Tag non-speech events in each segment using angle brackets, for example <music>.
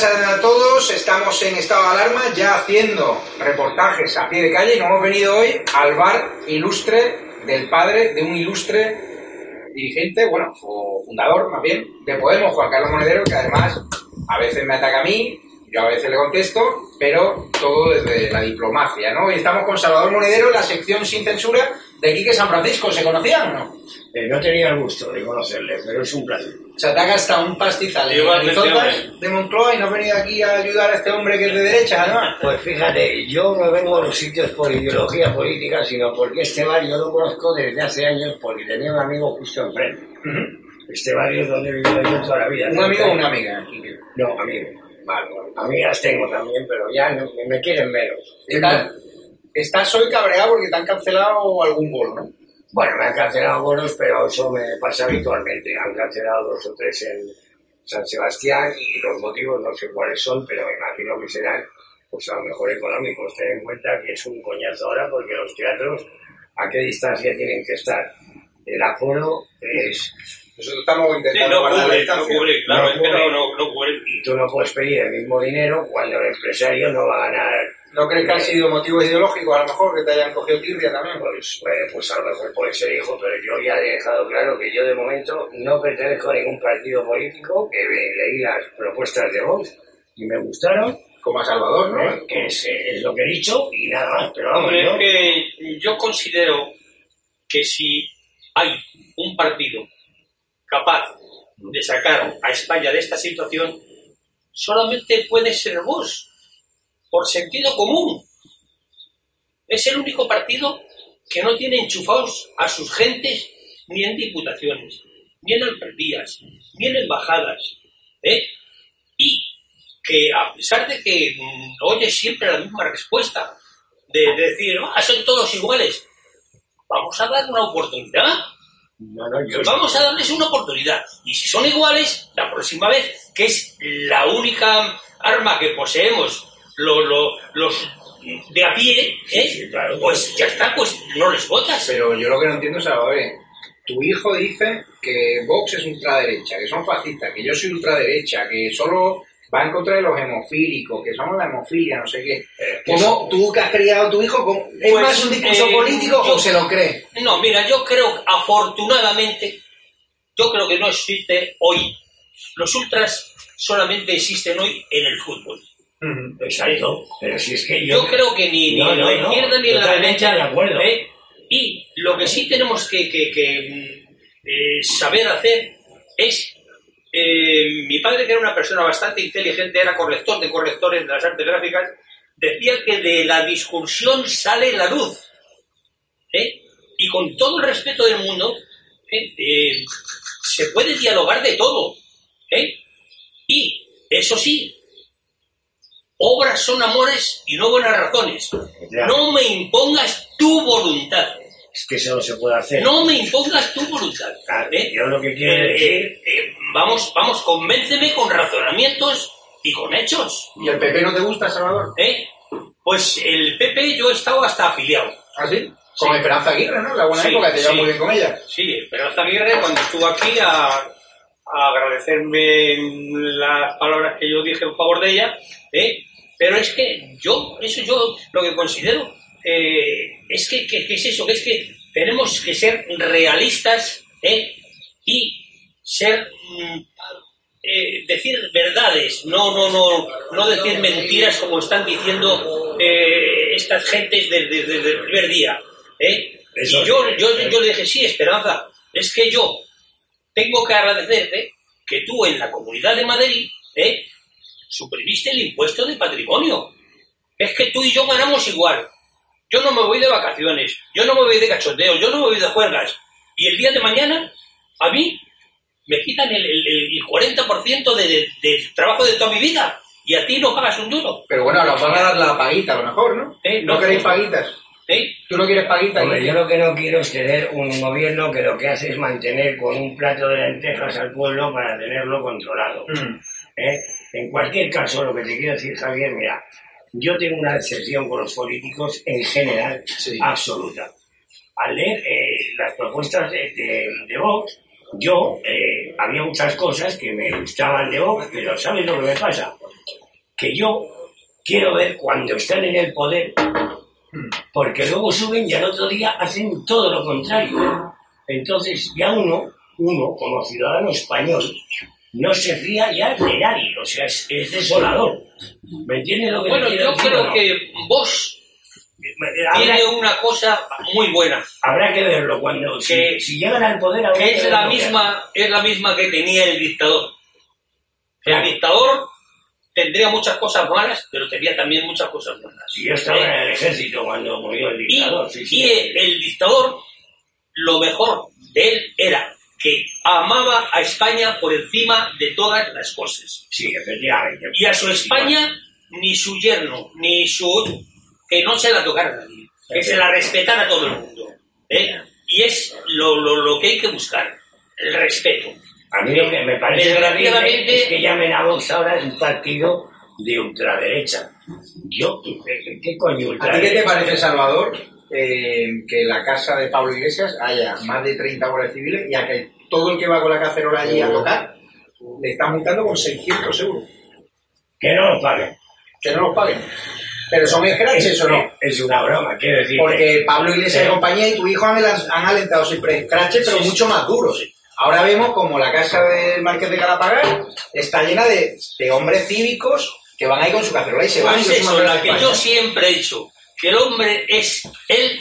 buenas a todos, estamos en estado de alarma ya haciendo reportajes a pie de calle y nos hemos venido hoy al bar ilustre del padre de un ilustre dirigente, bueno, o fundador más bien, de Podemos, Juan Carlos Monedero, que además a veces me ataca a mí, yo a veces le contesto, pero todo desde la diplomacia, ¿no? Hoy estamos con Salvador Monedero en la sección sin censura de Quique San Francisco, ¿se conocían o no? Eh, no tenía el gusto de conocerle, pero es un placer. Se te ha gastado un pastizal en de Moncloa y no has venido aquí a ayudar a este hombre que es de derecha, además. Pues fíjate, yo no vengo a los sitios por ideología política, sino porque este barrio lo conozco desde hace años porque tenía un amigo justo enfrente. Este barrio es donde he vivido yo toda la vida. Un amigo o una amiga. No, amigo. Vale, vale. Amigas tengo también, pero ya no- me quieren menos. Estás, estás hoy cabreado porque te han cancelado algún bolo, ¿no? Bueno, me han cancelado bonos, pero eso me pasa habitualmente. Han cancelado dos o tres en San Sebastián y los motivos no sé cuáles son, pero me imagino que serán, pues a lo mejor económicos. Ten en cuenta que es un coñazo ahora porque los teatros, ¿a qué distancia tienen que estar? El aforo es... Nosotros estamos Sí, intentando no guardar la cubre, no distancia. cubre, claro, No es que no, cubre. no, no cubre. Y tú no puedes pedir el mismo dinero cuando el empresario no va a ganar ¿No crees que han sido motivos ideológicos a lo mejor que te hayan cogido tirria también? Pues, pues, pues a lo mejor puede ser hijo, pero yo ya he dejado claro que yo de momento no pertenezco a ningún partido político, que leí las propuestas de Vox y me gustaron, Como a Salvador, ¿no? ¿eh? que es, es lo que he dicho y nada más, pero vamos, yo, es que yo considero que si hay un partido capaz de sacar a España de esta situación, solamente puede ser vos, por sentido común. Es el único partido que no tiene enchufados a sus gentes ni en diputaciones, ni en alcaldías, ni en embajadas. ¿eh? Y que a pesar de que mm, oyes siempre la misma respuesta, de, de decir, ah, son todos iguales, vamos a dar una oportunidad. no, no, yo Vamos a darles una oportunidad. Y si son iguales, la próxima vez, que es la única arma que poseemos lo- lo- los de a pie, ¿eh? sí, claro. pues ya está, pues no les votas. Pero yo lo que no entiendo, es, tu hijo dice que Vox es ultraderecha, que son fascistas, que yo soy ultraderecha, que solo va en contra de los hemofílicos, que somos la hemofilia, no sé qué. ¿Cómo tú que has criado a tu hijo? ¿Es Pues, más un discurso eh, político yo- o se lo cree? No, mira, yo creo, afortunadamente, yo creo que no existe hoy. Los ultras solamente existen hoy en el fútbol. Exacto, pero si es que yo, Yo creo que ni, ni No, en no, la no, izquierda ni en la derecha. de acuerdo. ¿eh? Y lo que sí tenemos que, que- que, mm, eh, saber hacer es. eh, mi padre, que era una persona bastante inteligente, era corrector de correctores de las artes gráficas, decía que de la discusión sale la luz. ¿eh? Y con todo el respeto del mundo, ¿eh? Eh, se puede dialogar de todo. ¿eh? Y, eso sí, obras son amores y no buenas razones. Ya. No me impongas tu voluntad. es que eso no se puede hacer. No me impongas tu voluntad. Claro, ¿eh? Yo lo que quiero Eh, decir... eh, eh, vamos, vamos, convénceme con razonamientos y con hechos. ¿Y el PP no te gusta, Salvador? ¿eh? Pues el PP yo he estado hasta afiliado. ¿Ah, sí? Con Esperanza Aguirre, ¿no? La buena Sí, época, te llevas sí. muy bien con ella. Sí, Esperanza Aguirre cuando estuvo aquí a, a agradecerme las palabras que yo dije en favor de ella, ¿eh? Pero es que yo, eso yo lo que considero eh, es que, que- que es eso, que es que tenemos que ser realistas ¿eh? y ser mm, eh, decir verdades, no, no, no, no decir mentiras como están diciendo eh, estas gentes desde, desde- el primer día. ¿eh? Y yo, yo, yo le dije, sí, Esperanza, es que yo tengo que agradecerte que tú en la Comunidad de Madrid ¿eh? Suprimiste el impuesto de patrimonio. Es que tú y yo ganamos igual. Yo no me voy de vacaciones, yo no me voy de cachondeo, yo no me voy de juergas. Y el día de mañana, a mí, me quitan el, el- el 40% de, de- del trabajo de toda mi vida. Y a ti no pagas un duro. Pero bueno, nos van a dar la paguita a lo mejor, ¿no? Eh, ¿No no. queréis paguitas? ¿eh? ¿Tú no quieres paguita? Hombre, yo lo que no quiero es tener un gobierno que lo que hace es mantener con un plato de lentejas al pueblo para tenerlo controlado. Mm. ¿Eh? En cualquier caso, lo que te quiero decir, Javier, mira, yo tengo una decepción con los políticos en general Sí. absoluta. Al leer eh, las propuestas de, de, de Vox, yo eh, había muchas cosas que me gustaban de Vox, pero ¿sabes lo que me pasa? Que yo quiero ver cuando están en el poder, porque luego suben y al otro día hacen todo lo contrario. Entonces ya uno, uno como ciudadano español, no se fía ya de nadie, o sea, es, es desolador. ¿Me entiendes lo que Bueno, yo creo no? que vos tiene una cosa muy buena, habrá que verlo cuando si, Que- si llegan al poder que es la misma, es la misma que tenía el dictador. El dictador tendría muchas cosas malas, pero tenía también muchas cosas buenas. Si yo estaba ¿Eh? en el ejército cuando murió el Y, dictador, sí, sí. y el, el dictador, lo mejor de él era que amaba a España por encima de todas las cosas. Sí, efectivamente. Y a su España, ni su yerno, ni su... que no se la tocara nadie, que se la respetara todo el mundo. ¿eh? Y es lo, lo, lo que hay que buscar, el respeto. A mí lo que me parece es que llamen a Vox ahora un partido de ultraderecha. Yo, ¿qué, qué coño ¿A ti qué ultraderecha? te parece, Salvador, eh, que en la casa de Pablo Iglesias haya más de 30 guardias civiles y a que todo el que va con la cacerola allí a tocar le están multando con 600 euros? Que no lo paguen. Que no los paguen. Pero son escraches o no. Es una broma, quiero decir. Porque Pablo Iglesias y compañía y tu hijo han, han alentado siempre escraches, pero Sí, mucho más duros. Ahora vemos como la casa del Marqués de Calapagar está llena de, de hombres cívicos que van ahí con su cacerola y se van. Pues y se eso, la que yo siempre he dicho, que el hombre es él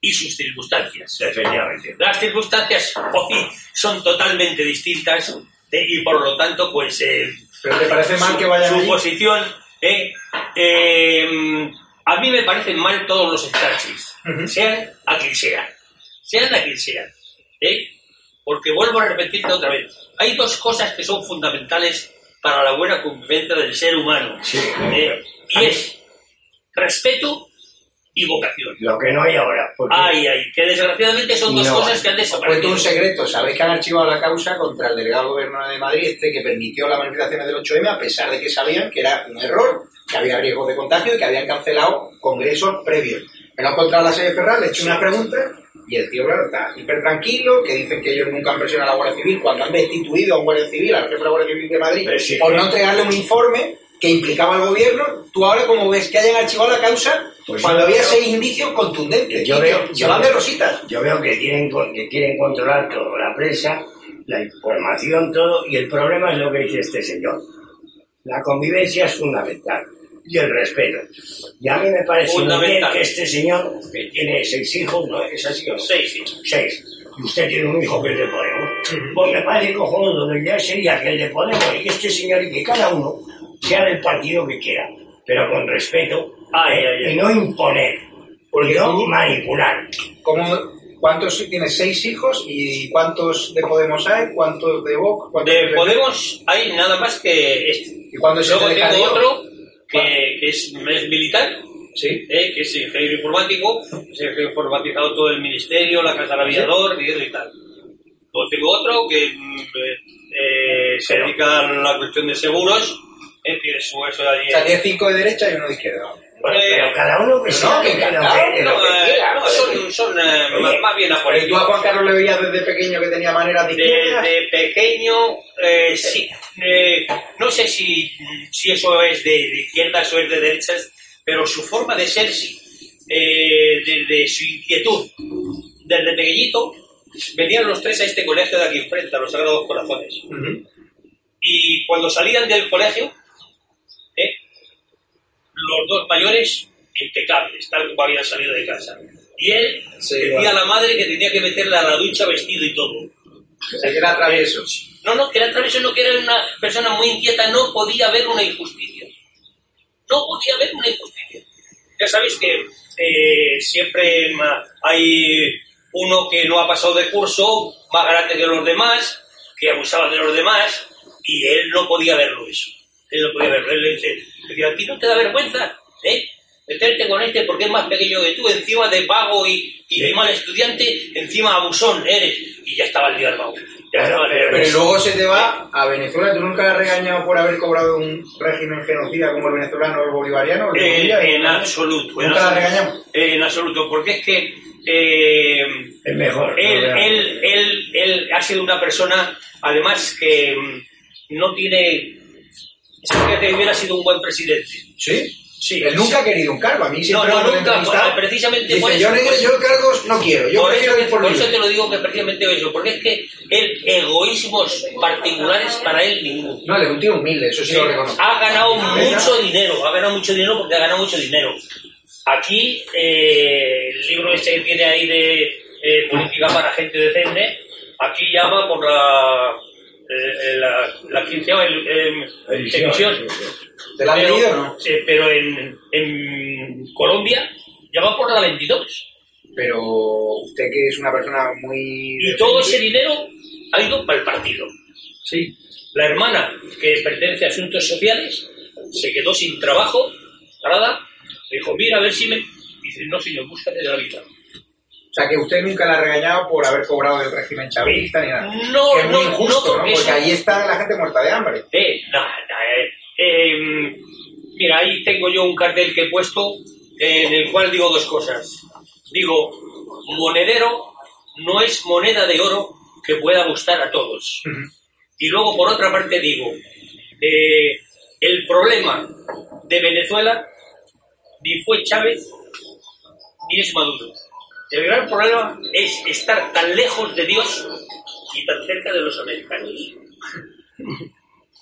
y sus circunstancias. Efectivamente. Las circunstancias hoy son totalmente distintas eh, y por lo tanto, pues eh, ¿Pero te parece mal su, que vayan su allí? posición, eh, eh, a mí me parecen mal todos los Ujú. sean a quien sean, sean a quien sean, porque vuelvo a repetirte otra vez, hay dos cosas que son fundamentales para la buena convivencia del ser humano, Sí. y es respeto y vocación. Lo que no hay ahora. Porque Ay, ay, que desgraciadamente son dos No, cosas que han Os cuento desaparecido. un secreto. Sabéis que han archivado la causa contra el delegado del gobierno de Madrid, este que permitió las manifestaciones del 8M, a pesar de que sabían que era un error, que había riesgo de contagio y que habían cancelado congresos previos. Me lo he encontrado a la sede Ferral, le he hecho unas preguntas y el tío, claro, está hiper tranquilo, que dicen que ellos nunca han presionado a la Guardia Civil cuando han destituido a un Guardia Civil, al jefe de la Guardia Civil de Madrid, sí, por no entregarle un informe que implicaba al gobierno. Tú ahora, como ves que hayan archivado la causa, Pues cuando había seis indicios contundentes, Yo veo- que yo se van de veo- rositas. Yo veo que quieren, que quieren controlar todo, la prensa, la información, todo, y el problema es lo que dice este señor. La convivencia es fundamental y el respeto. Y a mí me parece muy bien Fundamental. que este señor, que tiene seis hijos, ¿no es así o no? Seis, sí. Seis. Y usted tiene un hijo que es de Podemos. Pues me parece cojonudo, ideal sería que el de Podemos y este señor y que cada uno sea del partido que quiera, pero con respeto Ay, ¿eh? ay, ay. y no imponer, Porque no tú- manipular. ¿Cómo, ¿Cuántos tienes? ¿Seis hijos? ¿Y cuántos de Podemos hay? ¿Cuántos de Vox? ¿Cuántos De Podemos hay nada más que este. ¿Y cuántos Luego tengo otro que, que es, es militar, Sí. eh, que es ingeniero informático, se ha informatizado todo el ministerio, la casa del aviador y eso y tal. Luego tengo otro que mm, eh, eh, se dedica a la cuestión de seguros, eh, tiene su eso de allí. O sea, tienes cinco de derecha y uno de izquierda. Bueno, Eh, pero cada uno que no, que lo encantado, que- No, que eh, quiera, no, joder. son, son eh, Oye, más, bien Pero ¿y tú a apolíticos. Juan Carlos le veías desde pequeño que tenía maneras de De, izquierda? de pequeño, eh, sí. eh, no sé si, si eso es de, de izquierdas o es de derechas, pero su forma de ser sí. Eh, desde su inquietud, desde pequeñito, venían los tres a este colegio de aquí enfrente, a los Sagrados Corazones. Y cuando salían del colegio, eh, los dos mayores impecables, tal como había salido de casa. Y él Sí, decía bueno. a la madre que tenía que meterla a la ducha vestido y todo. O sea, que era travieso. No, no, que era travieso, no, que era una persona muy inquieta, no podía ver una injusticia. No podía ver una injusticia. Ya sabéis que eh, siempre hay uno que no ha pasado de curso, más grande que los demás, que abusaba de los demás, y él no podía verlo eso. Él no podía verlo. Él le decía, ¿a ti no te da vergüenza? ¿Eh? Meterte con este porque es más pequeño que tú, encima de vago y, y de mal estudiante, encima abusón eres. Y ya estaba el día armado. Ya estaba el día Pero luego se te va a Venezuela. ¿Tú nunca has regañado por haber cobrado un régimen genocida como el venezolano o el bolivariano? ¿El de Eh, Bolivia? en absoluto. En ¿Nunca la absoluto. regañamos? Eh, en absoluto, porque es que eh, Es mejor. él, no, él, él, él ha sido una persona, además, que mm, no tiene... Es que hubiera sido un buen presidente. ¿Sí? Sí. Él nunca ha querido un cargo. A mí No, siempre no, he nunca. Precisamente dice, por eso. yo, eso- yo cargos no quiero. Yo por eso, por por eso te lo digo que precisamente eso, porque es que el egoísmos particulares para él ninguno. No, él es un tío humilde, eso sí, Sí, lo reconozco. ha ganado mucho dinero, ha ganado mucho dinero porque ha ganado mucho dinero. Aquí, eh, el libro ese que tiene ahí de eh, política para gente decente, aquí llama por la, eh, la, la quinceava em, Edición. emisión. ¿Te la has Pero- leído no? sí, pero en, en Colombia ya va por la 22. Pero usted que es una persona muy... Y todo ese dinero ha ido para el partido. Sí. La hermana, que pertenece a Asuntos Sociales, se quedó sin trabajo, nada, dijo, mira, a ver si me... Dice, no, señor, búscate de la vida. O sea, que usted nunca la ha regañado por haber cobrado del régimen chavista ni nada. No, que es muy no, injusto, no, ¿no? porque ahí está la gente muerta de hambre. Eh, nada, eh, eh, mira, ahí tengo yo un cartel que he puesto en el cual digo dos cosas. Digo, monedero no es moneda de oro que pueda gustar a todos. Y luego, por otra parte, digo, eh, el problema de Venezuela ni fue Chávez ni es Maduro. El gran problema es estar tan lejos de Dios y tan cerca de los americanos.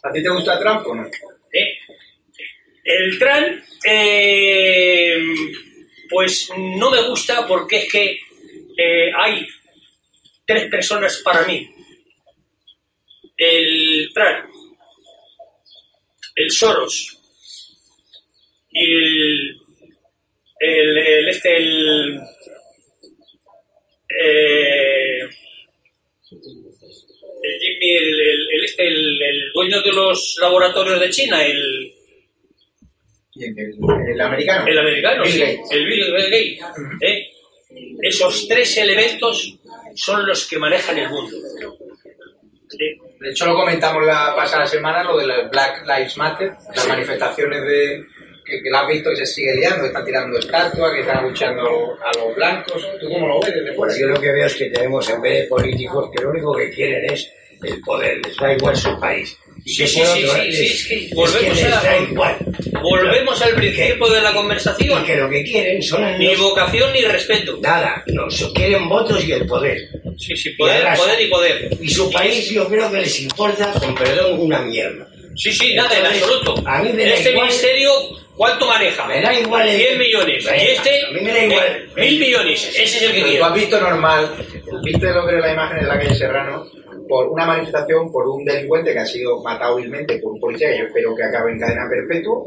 ¿A ti te gusta Trump o no? ¿eh? El Trump, eh, pues no me gusta porque es que eh, hay tres personas para mí. El Trump, el Soros y el, el, el este, el, eh, el Jimmy, el, el- el este, el, el dueño de los laboratorios de China, el, el, americano. el americano, Bill sí, Gates. el Bill Gates. ¿eh? Esos tres elementos son los que manejan el mundo. De hecho, lo comentamos la pasada semana, lo de las Black Lives Matter, las manifestaciones de que, que la has visto que se sigue liando, que están tirando estatuas, que están luchando a los blancos. ¿Tú cómo lo ves desde fuera? Pues yo lo que veo es que tenemos en vez de políticos que lo único que quieren es el poder, les da igual su país. Y Sí, sí, sí, otro, sí, sí, les- es que es volvemos a- igual. Volvemos al principio de la conversación. Y que lo que quieren son Ni los- vocación ni respeto. nada, nos quieren votos y el poder. Sí, sí, poder, arrasa. poder y poder. Y su país yo creo que les importa, con perdón, una mierda. Sí, sí, nada, en absoluto. a mí me da este igual- ministerio, ¿cuánto maneja? Me da igual el- 100 millones. Venga, y este, a mí me da igual. eh, mil millones. Ese es el que quiero. has visto normal, viste lo que era la imagen de la calle Serrano, por una manifestación por un delincuente que ha sido matado vilmente por un policía, yo espero que acabe en cadena perpetua,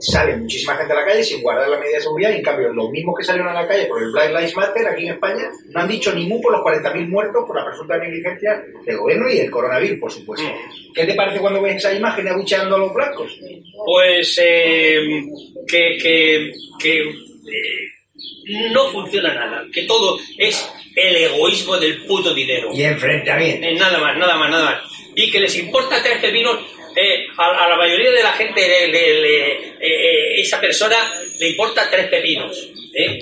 sale muchísima gente a la calle sin guardar la medida de seguridad y en cambio los mismos que salieron a la calle por el Black Lives Matter aquí en España no han dicho ningún por los 40.000 muertos por la presunta negligencia del gobierno y el coronavirus, por supuesto. Mm. ¿Qué te parece cuando ves esa imagen abucheando a los blancos? Pues eh, que, que, que eh, no funciona nada. Que todo es el egoísmo del puto dinero. Y enfrentamiento. Eh, nada más, nada más, nada más. Y que les importa tres pepinos. Eh, a, a la mayoría de la gente, le- le- le- eh, eh, esa persona le importa tres pepinos. ¿eh?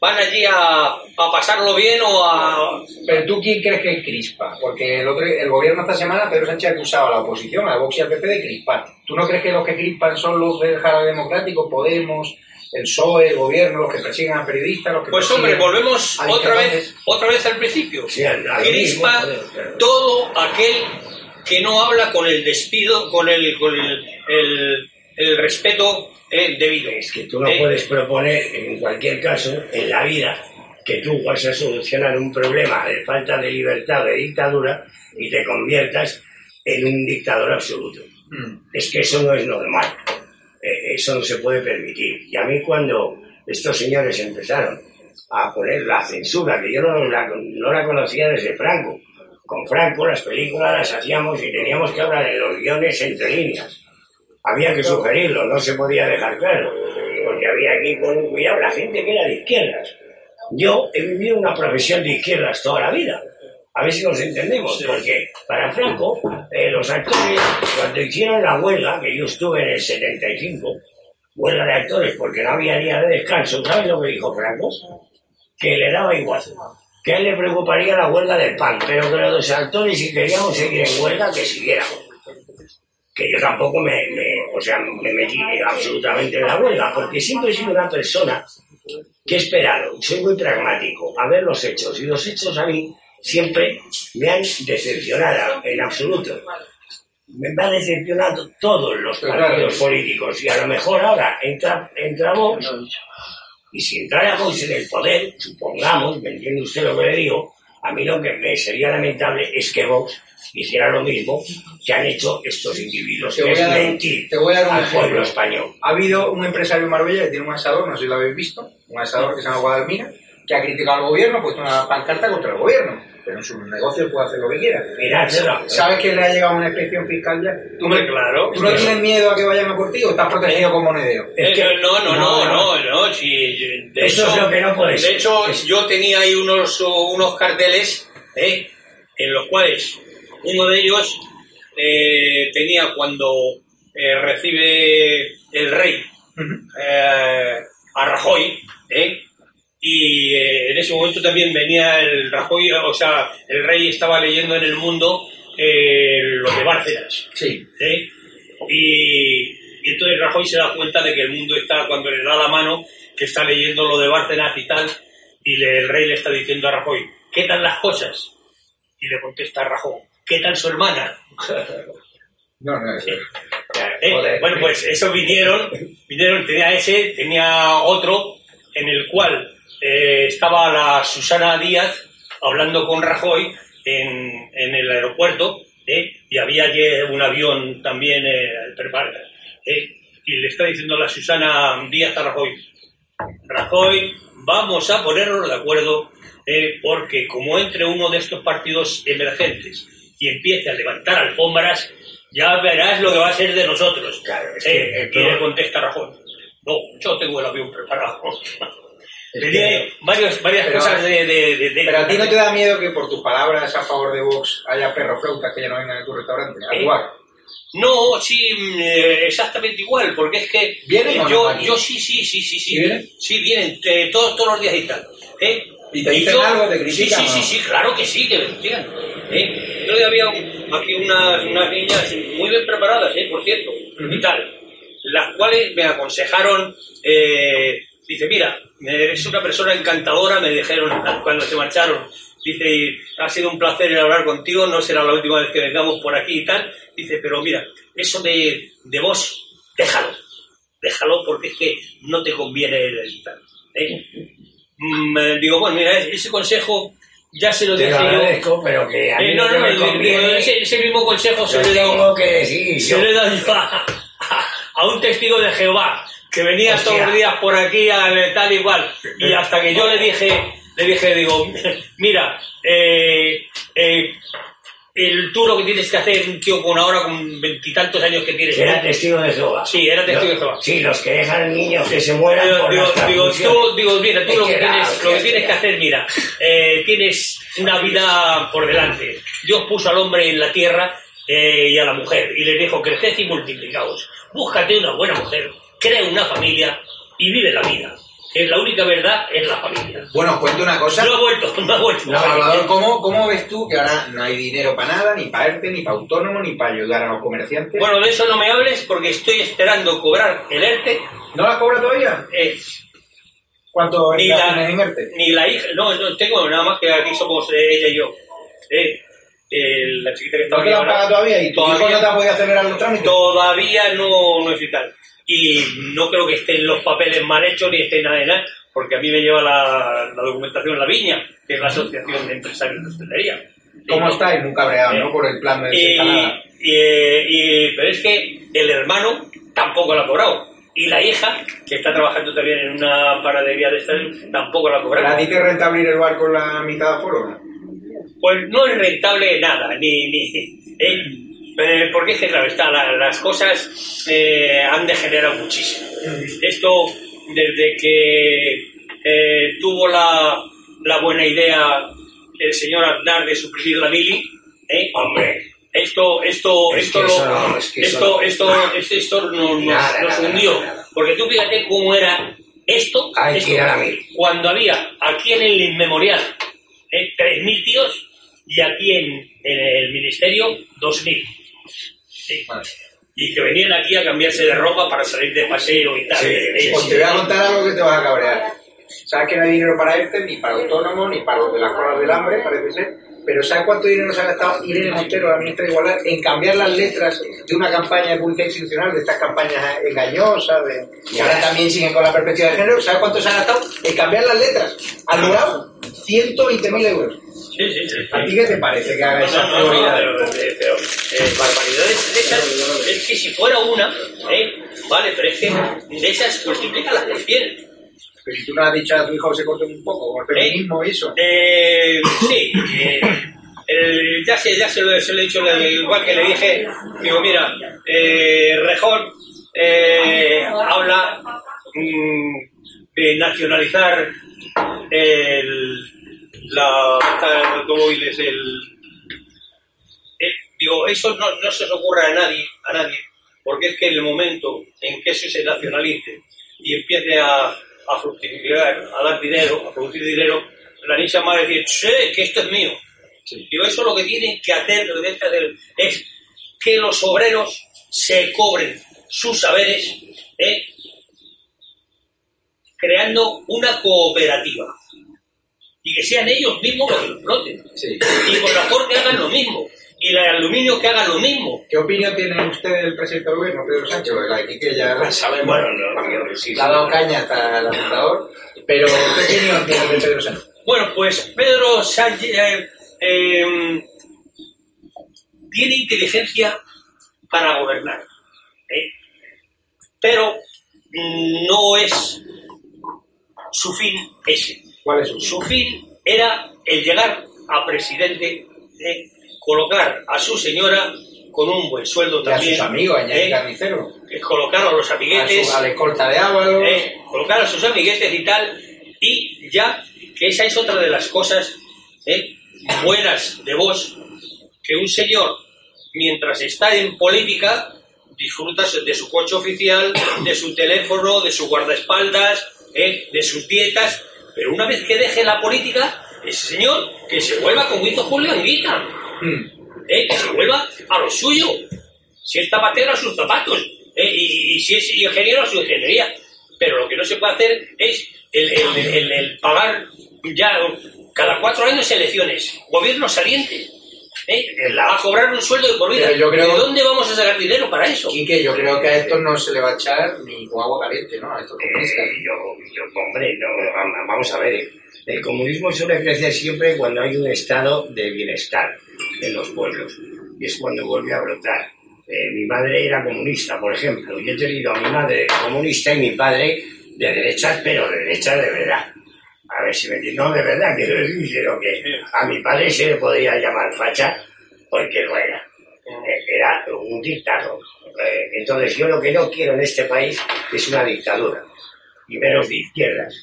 Van allí a, a pasarlo bien o a... Pero tú, ¿quién crees que es crispa? Porque el, otro, el gobierno esta semana, Pedro Sánchez ha acusado a la oposición, a Vox y al PP de crispar. ¿Tú no crees que los que crispan son los del Jara Democrático, Podemos, el PSOE, el gobierno, los que persiguen a periodistas? Los que Pues hombre, volvemos otra vez, otra vez al principio. Sí, al- al Crispa mismo, todo aquel que no habla con el despido, con el, con el, el, el respeto eh, debido. Es que tú no Eh, puedes proponer, en cualquier caso, en la vida, que tú vas a solucionar un problema de falta de libertad, de dictadura, y te conviertas en un dictador absoluto. Mm. Es que eso no es normal. Eh, eso no se puede permitir. Y a mí cuando estos señores empezaron a poner la censura, que yo no la, no la conocía desde Franco. Con Franco las películas las hacíamos y teníamos que hablar de los guiones entre líneas. Había que sugerirlo, no se podía dejar claro. Porque había aquí con cuidado la gente que era de izquierdas. Yo he vivido una profesión de izquierdas toda la vida. A ver si nos entendemos, porque para Franco, eh, los actores, cuando hicieron la huelga, que yo estuve en el 75, huelga de actores, porque no había día de descanso, ¿sabes lo que dijo Franco? Que le daba igual, que a él le preocuparía la huelga del pan, pero que los actores, si queríamos seguir en huelga, que siguiéramos. Que yo tampoco me, me- o sea, me metí absolutamente en la huelga, porque siempre he sido una persona que he esperado, soy muy pragmático, a ver los hechos, y los hechos a mí siempre me han decepcionado en absoluto. Me han decepcionado todos los partidos políticos, y a lo mejor ahora entra, entra Vox, y si entrara Vox en el poder, supongamos, ¿me entiende usted lo que le digo? A mí lo que me sería lamentable es que Vox hiciera lo mismo que han hecho estos individuos, Te que voy es a dar mentir te voy a dar un al ejemplo. pueblo español. Ha habido un empresario en Marbella que tiene un asador, no sé si lo habéis visto, un asador que se llama Guadalmina, que ha criticado al gobierno, ha puesto una pancarta contra el gobierno, pero en su negocio puede hacer lo que quiera. Mirad, ¿Sabes que le ha llegado una inspección fiscal ya? ¿Tú, Hombre, claro. ¿Tú no tienes miedo a que vayan a por ti o estás protegido con monedero? Eh, Es que- no, no, no, no, no, no, de Eso hecho, es lo que no puede De ser. hecho, Es- yo tenía ahí unos, unos carteles ¿eh? en los cuales uno de ellos eh, tenía cuando eh, recibe el rey eh, a Rajoy, ¿eh? Y eh, en ese momento también venía el Rajoy, o sea, el rey estaba leyendo en el mundo eh, lo de Bárcenas. Sí. ¿eh? Y, y entonces Rajoy se da cuenta de que el mundo está, cuando le da la mano, que está leyendo lo de Bárcenas y tal, y le- el rey le está diciendo a Rajoy, ¿qué tal las cosas? Y le contesta Rajoy, ¿qué tal su hermana? <laughs> No, no, es Eh, Joder. bueno, pues eso vinieron, vinieron, tenía ese, tenía otro, en el cual eh, estaba la Susana Díaz hablando con Rajoy en, en el aeropuerto, ¿eh? y había allí un avión también eh, preparado, y le está diciendo la Susana Díaz a Rajoy, Rajoy, vamos a ponernos de acuerdo, porque como entre uno de estos partidos emergentes y empiece a levantar alfombras, ya verás lo que va a ser de nosotros. Claro, es que y le contesta Rajoy, no, yo tengo el avión preparado. <laughs> Tenía varios, varias Pero- cosas de, de, de- de- Pero a ti no te da miedo que por tus palabras a favor de Vox haya perros flautas que ya no vengan a tu restaurante a ¿Eh? jugar. No, sí, eh, exactamente igual, porque es que ¿Vienen eh, yo, yo sí, sí, sí, sí, sí, ¿Sí vienen? sí vienen eh, todos, todos los días y tal. ¿eh? ¿Y te dicen algo, te sí, critican sí, sí, no? sí, claro que sí, que me critican. ¿eh? Yo había un- aquí unas, unas niñas muy bien preparadas, ¿eh? por cierto, y tal, las cuales me aconsejaron, eh, dice, mira, eres una persona encantadora, me dijeron cuando se marcharon, dice, ha sido un placer hablar contigo, no será la última vez que vengamos por aquí y tal, dice, pero mira, eso de, de vos, déjalo, déjalo porque es que no te conviene el tal. ¿eh? Mm, eh, digo, bueno, mira, ese consejo ya se lo Te dije lo yo. pero que a mí Eh, no, no, digo, conviene ese, ese mismo consejo se lo lo he dado tengo que decir se yo. lo he dado a, a un testigo de Jehová que venía Hostia. todos los días por aquí al tal igual y hasta que yo le dije le dije digo mira eh, eh, el tú lo que tienes que hacer un tío con ahora con veintitantos años que tienes Era testigo de Jehová. Sí, era testigo de Jehová. Sí, los que dejan niños que se mueran Digo, por digo, las digo, tú, digo, mira, tú lo que, tienes, lo que tienes que hacer, mira, eh, tienes una vida por delante. Dios puso al hombre en la tierra eh, y a la mujer y le dijo, creced y multiplicaos. Búscate una buena mujer, crea una familia y vive la vida. Es la única verdad, es la familia. Bueno, os cuento una cosa. No ha vuelto, <laughs> no ha vuelto. Salvador, ¿cómo, ¿cómo ves tú que ahora no hay dinero para nada, ni para ERTE, ni para autónomo, ni para ayudar a los comerciantes? Bueno, de eso no me hables porque estoy esperando cobrar el ERTE. ¿No las cobra todavía? eh, ¿Cuánto ni la, en ERTE? ni la hija, no, no tengo nada más que aquí somos eh, ella y yo. Eh, el- la chiquita que ¿No estaba te la todavía? ¿Y tu hijo no te ha podido acelerar los trámites? todavía no, no es vital. Y no creo que estén los papeles mal hechos ni esté nada de nada, porque a mí me lleva la, la documentación La Viña, que es la Asociación de Empresarios de Hostelería. ¿Cómo Y- estáis? Muy cabreado, ¿no? Por el plan de y, eh, y- pero es que el hermano tampoco lo ha cobrado. Y la hija, que está trabajando también en una paradería de estas, tampoco lo ha ¿A ti cobrado. te renta abrir el bar con la mitad de aforo? Pues no es rentable nada, ni... ni <laughs> eh, eh, porque es que, claro, está, la- las cosas eh, han degenerado muchísimo. Esto, desde que eh, tuvo la, la buena idea el señor Aznar de suprimir la mili, ¿eh? Hombre, Esto, esto, Es esto, lo- no, es que esto, no. esto, esto, esto nos, nos- Nada, nos nada, hundió. nada, nada. Porque tú fíjate cómo era esto, Hay que esto, ir a la mili. cuando había aquí en el inmemorial. 3.000 tíos y aquí en, en el ministerio 2.000. Sí. Y que venían aquí a cambiarse de ropa para salir de paseo y tal. Sí, ¿eh? sí, Pues te voy a contar algo que te vas a cabrear. Sabes que no hay dinero para ERTE, ni para autónomos, ni para los de las colas del hambre, parece ser. Pero ¿sabes cuánto dinero se ha gastado Irene Montero, la ministra de Igualdad, en cambiar las letras de una campaña de publicidad institucional, de estas campañas engañosas, de, que ahora también siguen con la perspectiva de género? ¿Sabes cuánto se ha gastado en cambiar las letras? Al morado, 120.000 euros. Sí, sí, sí. ¿A ti qué te parece que haga No, esas no, no, frivolidades? pero, eh, pero, eh, barbaridades de esas, es que si fuera una, ¿eh? vale, pero es que de esas multiplica por 100. Pero si tú no has dicho a tu hijo que se corte un poco, con el feminismo y eso. Eh, sí, eh, el- ya, sé, ya se, lo, se lo he dicho, igual que le dije, digo, mira, eh, Rejón eh, habla mm, de nacionalizar el, la esta automóviles, el, digo, eso no, no se os ocurra a nadie, a nadie, porque es que en el momento en que eso se nacionalice y empiece a, a fructificar, a dar dinero, a producir dinero, la niña va a decir, che, que esto es mío. Digo, eso lo que tienen que hacer, lo que tienen que hacer es que los obreros se cobren sus saberes, ¿eh? creando una cooperativa. Y que sean ellos mismos los que lo exploten. Sí. Y con la Ford que hagan lo mismo. Y la de aluminio que hagan lo mismo. ¿Qué opinión tiene usted del presidente del gobierno, Pedro Sánchez? De Quique ya la bueno, no, sí, Le ha dado caña hasta el apuntador. Pero, ¿qué opinión tiene de Pedro Sánchez? Bueno, pues Pedro Sánchez eh, eh, tiene inteligencia para gobernar, ¿eh? pero mm, no es su fin ese. ¿Cuál es su fin era el llegar a presidente, colocar a su señora con un buen sueldo Y a también, sus amigos, ¿eh? Carnicero. Colocar a los A, amiguetes, su, a la escolta de Ábalos. eh, colocar a sus amiguetes y tal, y ya que esa es otra de las cosas eh, buenas de vos, que un señor, mientras está en política, disfruta de su coche oficial, de su teléfono, de su guardaespaldas, de sus dietas, pero una vez que deje la política, ese señor que se vuelva como hizo Julio Anguita, Hmm. ¿eh? que se vuelva a lo suyo. Si es zapatero, a sus zapatos. ¿eh? Y, y si es ingeniero, a su ingeniería. Pero lo que no se puede hacer es el, el- el- el pagar ya cada cuatro años elecciones. Gobierno saliente. ¿Eh? A cobrar un sueldo de por vida. Yo creo- ¿De dónde vamos a sacar dinero para eso? Quique, yo creo que a estos no se le va a echar ni con agua caliente, ¿no? A estos comunistas. Eh, yo, yo, hombre, no, vam- vamos a ver. eh. El comunismo suele crecer siempre cuando hay un estado de bienestar en los pueblos. Y es cuando vuelve a brotar. Eh, mi madre era comunista, por ejemplo. Yo he tenido a mi madre comunista y mi padre de derechas, pero de derechas de verdad. A ver si me entiendes. No de verdad, quiero decir, sino que a mi padre se le podría llamar facha porque lo era. Eh, Era un dictador. Eh, Entonces yo lo que no quiero en este país es una dictadura. Y menos de izquierdas.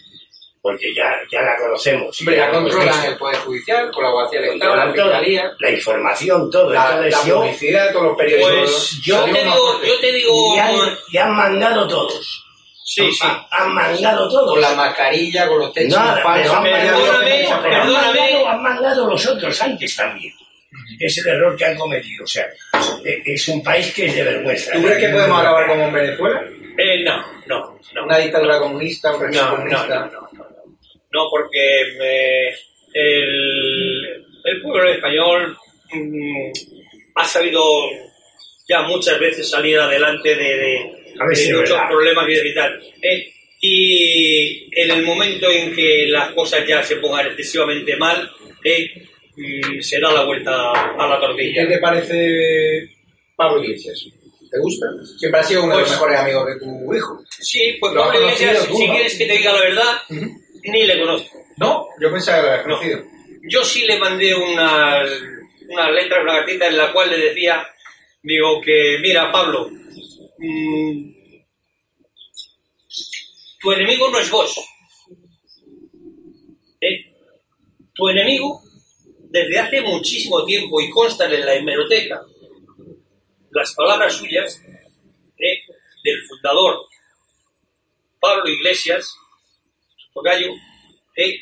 Porque ya, ya la conocemos. Hombre, ya la controlan el Poder Judicial, colaboración del Estado, la Fiscalía, la información, todo. la, la yo, publicidad, todos los periódicos. Pues yo te digo, yo te digo... y, han, y han mandado todos. Sí, sí. Han, mandado todos. Con la mascarilla, con los techos Nada, falsos. pero han mandado- perdóname, perdóname. han mandado los otros antes también. Es el error que han cometido. O sea, eh, es un país que es de vergüenza. ¿Tú crees que podemos acabar como en Venezuela? Eh, no, no, no. Una dictadura comunista, un No, no, comunista. no, no, no. No, porque me- el, el pueblo español mm, ha sabido ya muchas veces salir adelante de, de, A ver si muchos problemas y tal. ¿eh? Y en el momento en que las cosas ya se pongan excesivamente mal, ¿eh? Mm, se da la vuelta a la ¿Qué tortilla. te parece Pablo Iglesias? ¿Te gusta? Siempre ha sido uno de los Pues- mejores amigos de tu hijo. Sí, pues Pablo Iglesias, tú, si ¿no? quieres que te diga la verdad, ni le conozco. No, yo pensaba que lo habías No. conocido. Yo sí le mandé unas, unas letras, una cartita en la cual le decía, digo que, mira, Pablo, mm, tu enemigo no es vos. ¿Eh? Tu enemigo, desde hace muchísimo tiempo, y constan en la hemeroteca, las palabras suyas ¿eh? del fundador Pablo Iglesias, tocayo, ¿eh?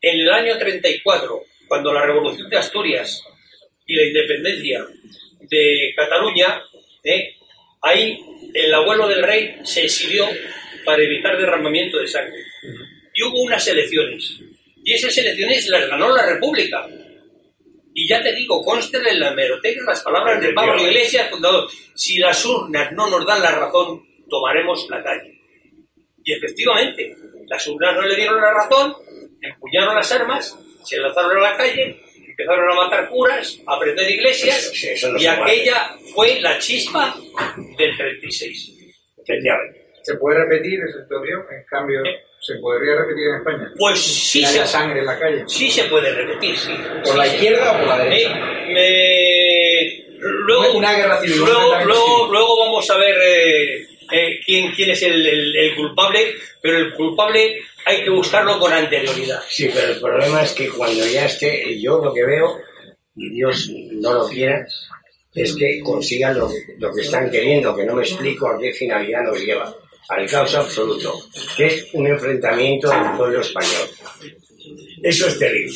en el año 34, cuando la revolución de Asturias y la independencia de Cataluña. Ahí el abuelo del rey se exilió para evitar derramamiento de sangre. Y hubo unas elecciones. Y esas elecciones las ganó la República. Y ya te digo, consten en la hemeroteca las palabras de Pablo Iglesias, fundador. Si las urnas no nos dan la razón, tomaremos la calle. Y efectivamente, las urnas no le dieron la razón, empuñaron las armas, se lanzaron a la calle, empezaron a matar curas, a prender iglesias, sí, no y aquella fue la chispa del 36. Efectivamente. ¿Se puede repetir esa situación? En cambio, ¿se podría repetir en España? Pues sí Que se, haya sangre en la calle. sí se puede repetir, sí. ¿Por la izquierda o por la derecha? Eh, Luego, Una guerra civil, luego, completamente luego, civil. luego vamos a ver eh, eh, quién, quién es el, el- el culpable, pero el culpable hay que buscarlo con anterioridad. Sí, pero el problema es que cuando ya esté, yo lo que veo, y Dios no lo quiera, es que consigan lo, lo que están queriendo, que no me explico a qué finalidad nos lleva. Al caos absoluto, que es un enfrentamiento del pueblo español. Eso es terrible.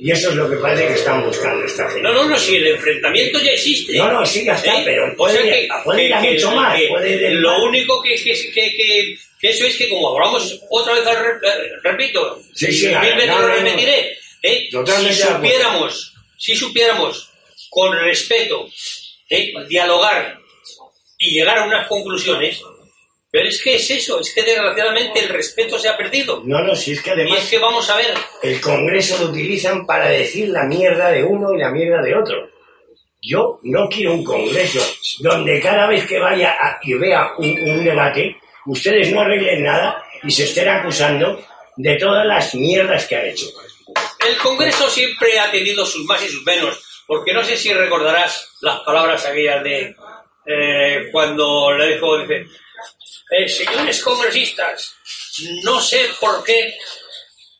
Y eso es lo que parece que están buscando esta gente. No, no, no, si el enfrentamiento ya existe. No, no, sí, ya está, ¿Eh? pero O puede, sea que- puede ir a que- mucho que- más. que puede lo más. único que, que, que, que- que eso es que, como hablamos otra vez, eh, repito, Sí, sí, mil veces no, lo repetiré, ¿eh? Si supiéramos, si supiéramos con respeto, ¿eh? dialogar y llegar a unas conclusiones, pero es que es eso, es que desgraciadamente el respeto se ha perdido. No, no, si es que Y además es que vamos a ver, el Congreso lo utilizan para decir la mierda de uno y la mierda de otro. Yo no quiero un Congreso donde cada vez que vaya a- y vea un, un debate, ustedes no arreglen nada y se estén acusando de todas las mierdas que han hecho. El Congreso siempre ha tenido sus más y sus menos, porque no sé si recordarás las palabras aquellas de eh, cuando le dijo, dice, eh, señores congresistas, no sé por qué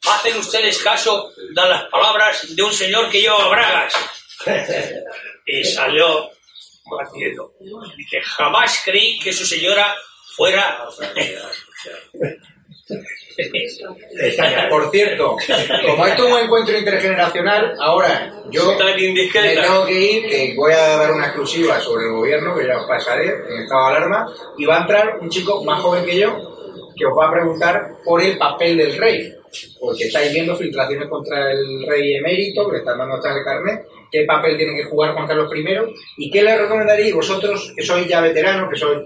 hacen ustedes caso de las palabras de un señor que lleva bragas. Y salió batiendo. Dice, jamás creí que su señora fuera... Por cierto, como esto es un encuentro intergeneracional, ahora yo me tengo que ir, que voy a dar una exclusiva sobre el gobierno, que ya os pasaré en estado de alarma, y va a entrar un chico más joven que yo, que os va a preguntar por el papel del rey, porque estáis viendo filtraciones contra el rey emérito, que le están dando hasta el carnet, qué papel tiene que jugar Juan Carlos I, y qué le recomendaréis vosotros, que sois ya veteranos, que sois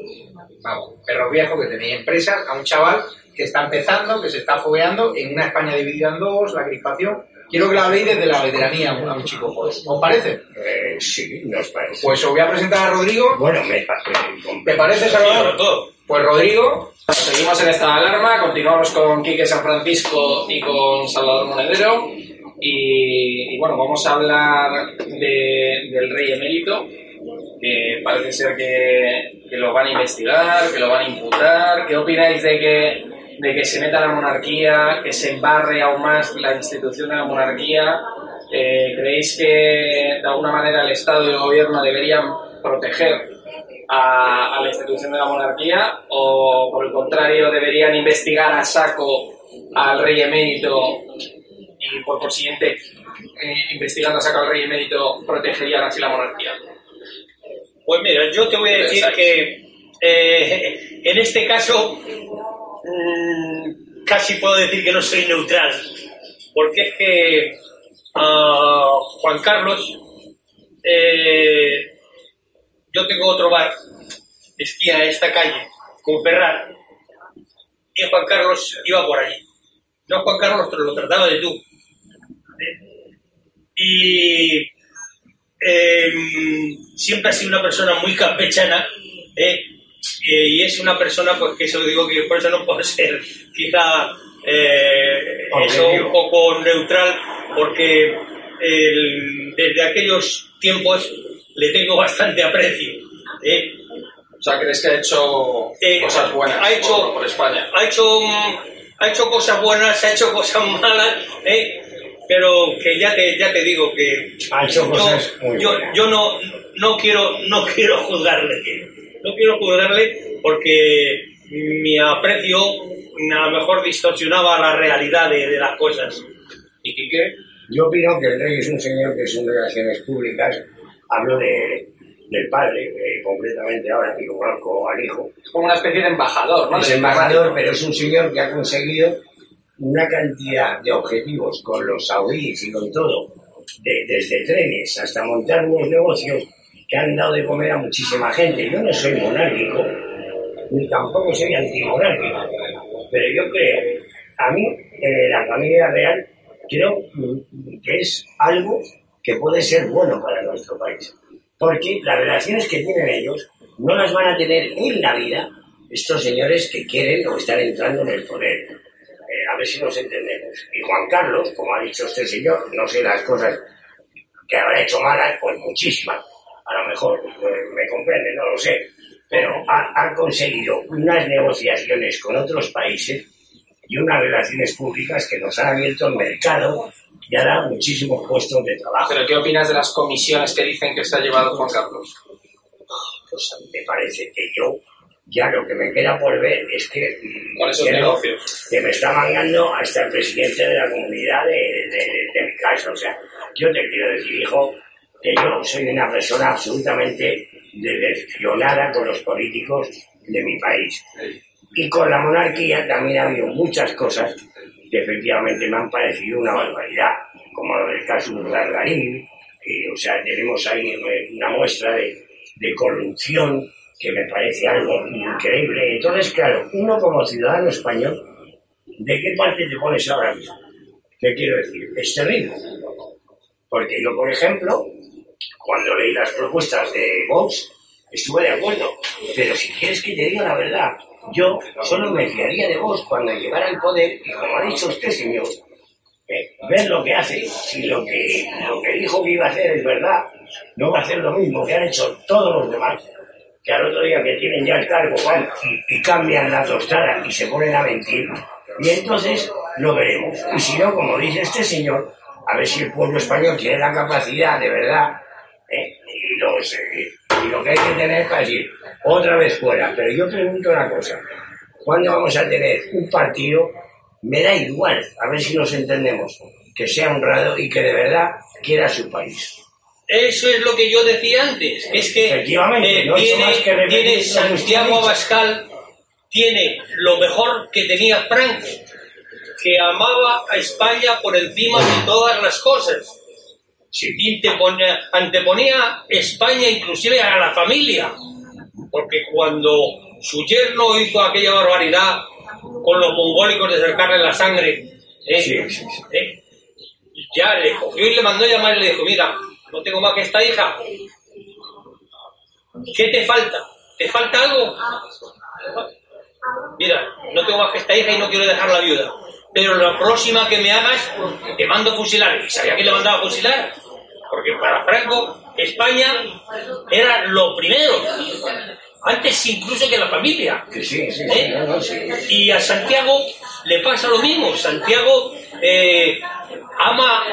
vamos, perros viejos, que tenéis empresas, a un chaval que está empezando, que se está fogueando en una España dividida en dos, la crispación. Quiero que lo habléis desde la veteranía a un, a un chico joven. ¿Os parece? Eh, sí, nos parece. Pues os voy a presentar a Rodrigo. bueno, me parece. ¿Te parece, Salvador? todo. Pues Rodrigo, Seguimos en esta alarma, continuamos con Quique San Francisco y con Salvador Monedero. Y, y bueno, vamos a hablar de- del rey emérito, que parece ser que, que lo van a investigar, que lo van a imputar. ¿Qué opináis de que, de que se meta la monarquía, que se embarre aún más la institución de la monarquía? Eh, ¿Creéis que de alguna manera el Estado y el Gobierno deberían proteger a, a la institución de la monarquía o por el contrario deberían investigar a saco al rey emérito y por consiguiente eh, investigando a saco al rey emérito protegerían así la monarquía. Pues mira, yo te voy a decir que eh, en este caso mm, casi puedo decir que no soy neutral, porque es que ah, Juan Carlos eh, yo tengo otro bar, esquía a esta calle, con Ferrar, y Juan Carlos iba por allí. Yo a Juan Carlos pero lo trataba de tú. Y em, siempre ha sido una persona muy campechana, ¿eh? Y es una persona, pues que se lo digo que por eso no puedo <laughs> ser quizá eh, eso un poco neutral, porque el- desde aquellos tiempos le tengo bastante aprecio. ¿eh? O sea, ¿crees que ha hecho Eh, cosas buenas ha hecho, por, por España? Ha hecho, ha hecho cosas buenas, ha hecho cosas malas, ¿eh? pero que ya te, ya te digo que Ha hecho yo- cosas muy yo, buenas. yo no, no quiero no quiero juzgarle no quiero juzgarle porque mi aprecio a lo mejor distorsionaba la realidad de, de las cosas ¿Y Quique? Yo opino que el rey es un señor que son relaciones públicas. Hablo de, del padre, eh, concretamente ahora, que conozco al hijo. Es como una especie de embajador, ¿no? Es embajador, pero es un señor que ha conseguido una cantidad de objetivos con los saudíes y con todo, de- desde trenes hasta montar unos negocios que han dado de comer a muchísima gente. Yo no soy monárquico, ni tampoco soy antimonárquico, pero yo creo, a mí, la familia real, creo que es algo que puede ser bueno para nuestro país. Porque las relaciones que tienen ellos no las van a tener en la vida estos señores que quieren o están entrando en el poder. Eh, a ver si nos entendemos. Y Juan Carlos, como ha dicho este señor, no sé las cosas que habrá hecho malas, pues muchísimas. A lo mejor pues, me comprende, no lo sé. Pero ha, ha conseguido unas negociaciones con otros países y unas relaciones públicas que nos han abierto el mercado y ha dado muchísimos puestos de trabajo. ¿Pero qué opinas de las comisiones que dicen que se ha llevado Juan Carlos? Pues me parece que yo ya lo que me queda por ver es que, Con esos que no- negocios. que me está mangando hasta el presidente de la comunidad de, de- de mi casa. O sea, yo te quiero decir, hijo, que yo soy una persona absolutamente decepcionada con los políticos de mi país. Y con la monarquía también ha habido muchas cosas que efectivamente me han parecido una barbaridad, como del caso de Largarín, que, o sea, tenemos ahí eh, una muestra de, de corrupción que me parece algo increíble. Entonces, claro, uno como ciudadano español, ¿de qué parte te pones ahora mismo? ¿Qué quiero decir? Es terrible. Porque yo, por ejemplo, cuando leí las propuestas de Vox, estuve de acuerdo. Pero si quieres que te diga la verdad, yo solo me fiaría de Vox cuando llegara al poder y, como ha dicho usted, señor, eh, ver lo que hace. Si lo que, lo que dijo que iba a hacer es verdad, no va a hacer lo mismo que han hecho todos los demás. Que al otro día que tienen ya el cargo van y, y cambian la tostada y se ponen a mentir. Y entonces lo veremos. Y si no, como dice este señor, a ver si el pueblo español tiene la capacidad de verdad ¿eh? y, los, eh, y lo que hay que tener para decir otra vez fuera. Pero yo pregunto una cosa, ¿cuándo vamos a tener un partido? Me da igual, a ver si nos entendemos, que sea honrado y que de verdad quiera su país. Eso es lo que yo decía antes. Es que Efectivamente, eh, no tiene, más que tiene lo Santiago. Abascal, tiene lo mejor que tenía Franco, que amaba a España por encima de todas las cosas. Y te ponía- anteponía España inclusive a la familia. Porque cuando su yerno hizo aquella barbaridad con los mongólicos de sacarle la sangre, ¿eh? Sí, sí, sí. ¿eh? ya le cogió y le mandó llamar y le dijo, mira, no tengo más que esta hija. ¿Qué te falta? ¿Te falta algo? Mira, no tengo más que esta hija y no quiero dejarla viuda. Pero la próxima que me hagas, te mando a fusilar. ¿Y sabía que le mandaba a fusilar? Porque para Franco, España era lo primero. Antes incluso que la familia. Sí, sí, sí, ¿Eh? no, no, sí. Y a Santiago le pasa lo mismo. Santiago eh, ama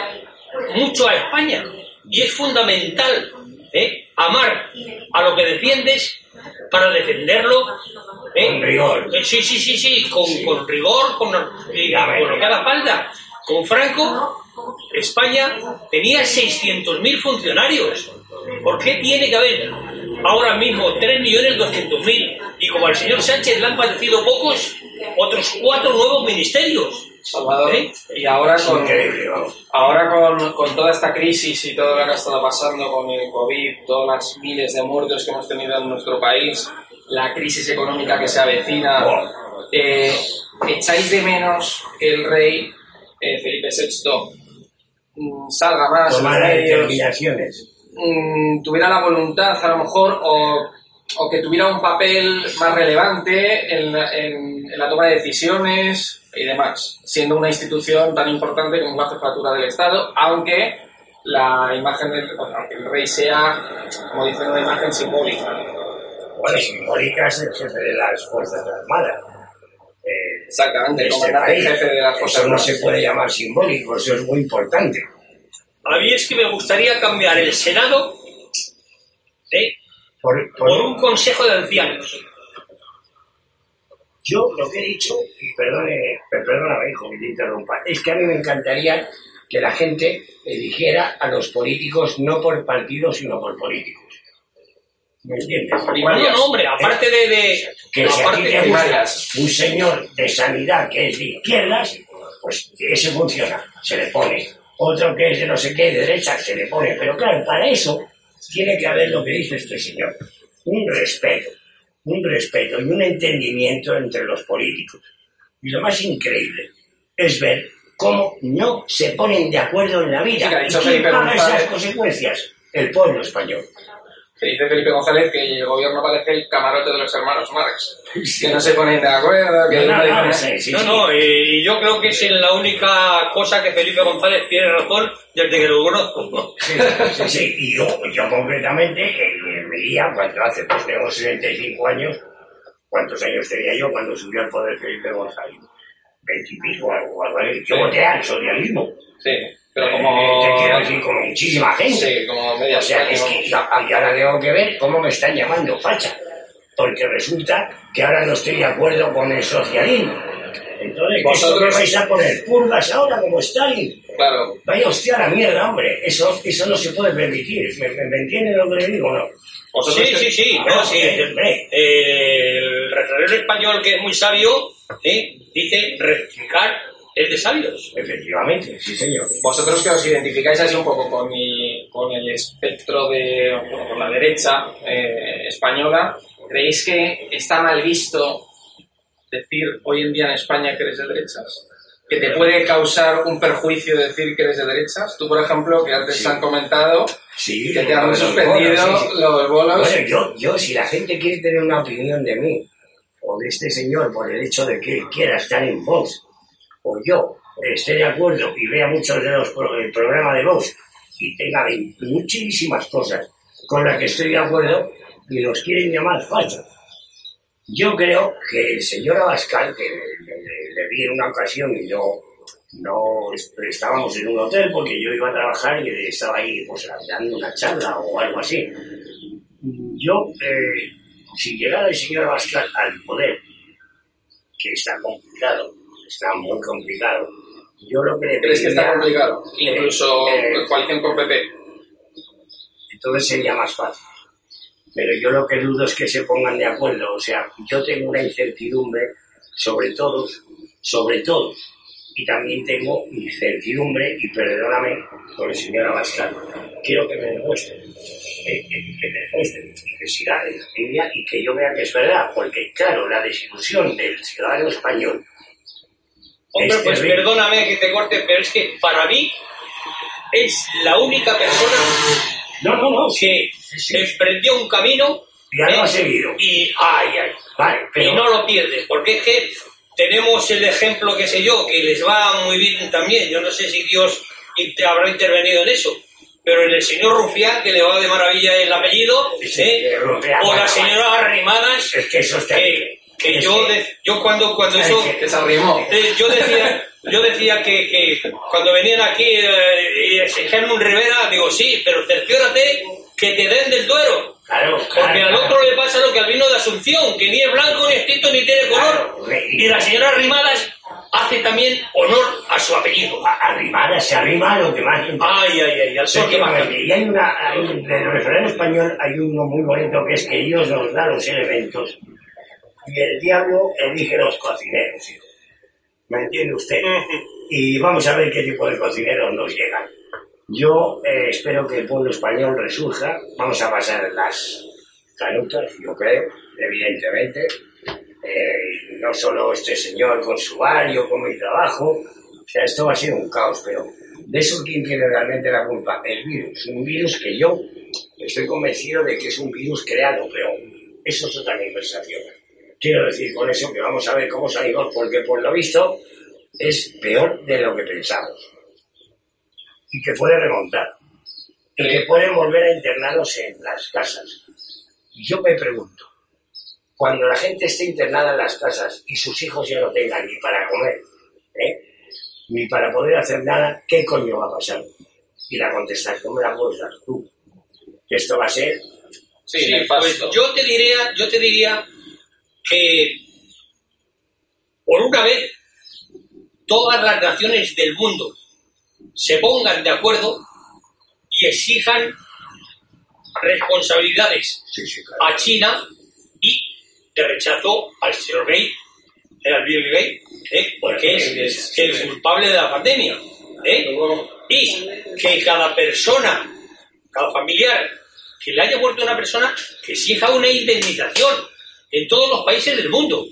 mucho a España y es fundamental ¿eh? amar a lo que defiendes para defenderlo. ¿eh? Con rigor. Eh, sí, sí, sí, sí, con, con rigor, con, y con lo que haga falta. Con Franco, España tenía 600.000 funcionarios. ¿Por qué tiene que haber ahora mismo 3.200.000? Y como al señor Sánchez le han parecido pocos, otros cuatro nuevos ministerios. Salvador, ¿Eh? y ahora con, ahora con, con toda esta crisis y todo lo que ha estado pasando con el COVID, todas las miles de muertos que hemos tenido en nuestro país, la crisis económica que se avecina, eh, ¿echáis de menos que el rey eh, Felipe VI salga más Tomar determinaciones. mm, tuviera la voluntad a lo mejor o, o que tuviera un papel más relevante en la, en- en la toma de decisiones y demás, siendo una institución tan importante como la jefatura del Estado, aunque la imagen del bueno, aunque el rey sea, como dicen, una imagen simbólica. Bueno, simbólica es el jefe de las Fuerzas Armadas. Eh, Exactamente, de el este comandante país. jefe de las Fuerzas Eso no se puede llamar simbólico, eso es muy importante. A mí es que me gustaría cambiar el Senado ¿eh? Por, por- por un consejo de ancianos. Yo lo que he dicho, y perdone, perdóname, hijo, que te interrumpa, es que a mí me encantaría que la gente eligiera a los políticos no por partidos, sino por políticos. ¿Me entiendes? No, no, hombre, aparte de... de que si aparte te gusta un señor de sanidad que es de izquierdas, pues ese funciona, se le pone. Otro que es de no sé qué, de derecha, se le pone. Pero claro, para eso tiene que haber lo que dice este señor. Un respeto, un respeto y un entendimiento entre los políticos. Y lo más increíble es ver cómo no se ponen de acuerdo en la vida. Sí, ¿Y quién paga esas consecuencias? El pueblo español. Que dice Felipe González que el gobierno parece el camarote de los hermanos Marx, que no se ponen de acuerdo, que No, no, no, dice- sí, sí, No, sí. no, y yo creo que es la única cosa que Felipe González tiene razón desde que lo conozco. Sí, sí, sí. Y yo, yo concretamente, en mi día, cuando hace, pues tengo 65 años, ¿cuántos años tenía yo cuando subió al poder Felipe González? Veintipico, algo, algo así. Yo voté al socialismo. Sí, pero Eh, como... Te quiero decir, como muchísima gente. Sí, como media O sea, es que y ahora tengo que ver cómo me están llamando facha. Porque resulta que ahora no estoy de acuerdo con el socialismo. Entonces, Vosotros- ¿vosotros vais a poner purgas ahora como Stalin? Claro, Vaya hostia a la mierda, hombre. Eso, eso no se puede permitir. ¿Me, me, me entienden lo que le digo o no? Sí, sí, sí. No, sí. Eh, el refranero español, que es muy sabio, ¿eh? dice rectificar es de sabios. Efectivamente, sí, señor. Vosotros que os identificáis así un poco con el, con el espectro de bueno, con la derecha eh, española, ¿creéis que está mal visto decir hoy en día en España que eres de derechas? ¿Que te puede causar un perjuicio decir que eres de derechas? Tú, por ejemplo, que antes Sí. te han comentado Sí, que te han suspendido sí. los bolos. Bueno, yo, yo, si la gente quiere tener una opinión de mí, o de este señor, por el hecho de que quiera estar en Vox, o yo esté de acuerdo y vea muchos de los el programa de Vox y tenga muchísimas cosas con las que estoy de acuerdo y los quieren llamar falsos. Yo creo que el señor Abascal, que le, le- le vi en una ocasión y no, no est- estábamos en un hotel porque yo iba a trabajar y estaba ahí pues dando una charla o algo así. Yo, eh, si llegara el señor Abascal al poder, que está complicado, está muy complicado, yo lo que le ¿Crees que está complicado? Incluso Eh, coalición con PP. entonces sería más fácil. Pero yo lo que dudo es que se pongan de acuerdo. O sea, yo tengo una incertidumbre sobre todos, sobre todos. Y también tengo incertidumbre, y perdóname, con el señor Abascal. Quiero que me demuestre, eh, eh, que me demuestre que siga en la línea y que yo vea que es verdad. Porque, claro, la desilusión del ciudadano español Hombre, Es pues terrible. perdóname que te corte, pero es que para mí es la única persona No, no, no, que sí. emprendió un camino Ya lo ¿eh? ha seguido. y ay, ay, Vale, pero y no lo pierde, porque es que tenemos el ejemplo, qué sé yo, que les va muy bien también. Yo no sé si Dios habrá intervenido en eso, pero en el señor Rufián, que le va de maravilla el apellido, Sí, ¿eh? eh, Rufián, o bueno, la señora Arrimadas, es que eso está que, que yo, de- yo cuando, cuando eso... Eh, yo decía, yo decía que, que cuando venían aquí eh, un Rivera, digo, sí, pero cerciórate que te den del Duero. Claro, Porque claro, al claro. otro le pasa lo que al vino de Asunción, que ni es blanco, ni es tinto, ni tiene color. Y la señora Rimadas hace también honor a su apellido. arrimada, se arrima a lo que más Ay, ay, ay, al sol que más y hay una, en el español hay uno muy bonito que es que Dios nos da los elementos y el diablo elige los cocineros. hijo. ¿Me entiende usted? Y vamos a ver qué tipo de cocineros nos llegan. Yo eh, espero que el pueblo español resurja. Vamos a pasar las canutas, yo creo, evidentemente. Eh, no solo este señor con su bar, yo con mi trabajo. O sea, esto va a ser un caos, pero de eso quién tiene realmente la culpa. El virus. Un virus que yo estoy convencido de que es un virus creado, pero eso es otra conversación. Quiero decir con eso que vamos a ver cómo salimos, porque por lo visto es peor de lo que pensamos. Y que puede remontar. Y que pueden volver a internarnos en las casas. Y yo me pregunto, cuando la gente esté internada en las casas y sus hijos ya no tengan ni para comer, ¿eh? ni para poder hacer nada, ¿qué coño va a pasar? Y la contestación me la puedes dar tú. Que esto va a ser Sí, Sí, pues yo te diría, yo te diría que por una vez todas las naciones del mundo se pongan de acuerdo y exijan responsabilidades Sí, sí, claro. a China y de rechazo al señor Gay, eh, al Bill Gates, eh, porque es, es el culpable de la pandemia. eh, y que cada persona, cada familiar que le haya muerto a una persona, que exija una indemnización en todos los países del mundo.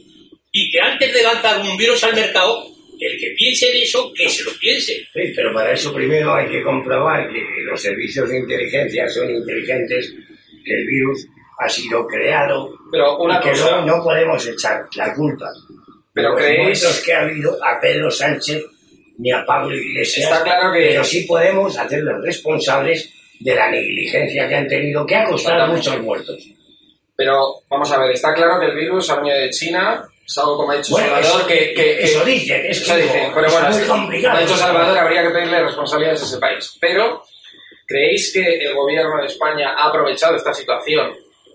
Y que antes de lanzar un virus al mercado, el que piense en eso, que se lo piense. Sí, pero para eso primero hay que comprobar que los servicios de inteligencia son inteligentes, que el virus ha sido creado Pero una y que cosa, no, no podemos echar la culpa Pero de los creéis- muertos que ha habido a Pedro Sánchez ni a Pablo Iglesias. Está claro que- Pero sí podemos hacerlos responsables de la negligencia que han tenido, que ha costado muchos muertos. Pero vamos a ver, está claro que el virus ha venido de China, es algo como ha dicho Bueno, Salvador, eso- que, eso dicen, es eso que dicen, digo, pero es bueno, muy es- complicado. como ha dicho Salvador, habría que pedirle responsabilidades a ese país. Pero, ¿creéis que el gobierno de España ha aprovechado esta situación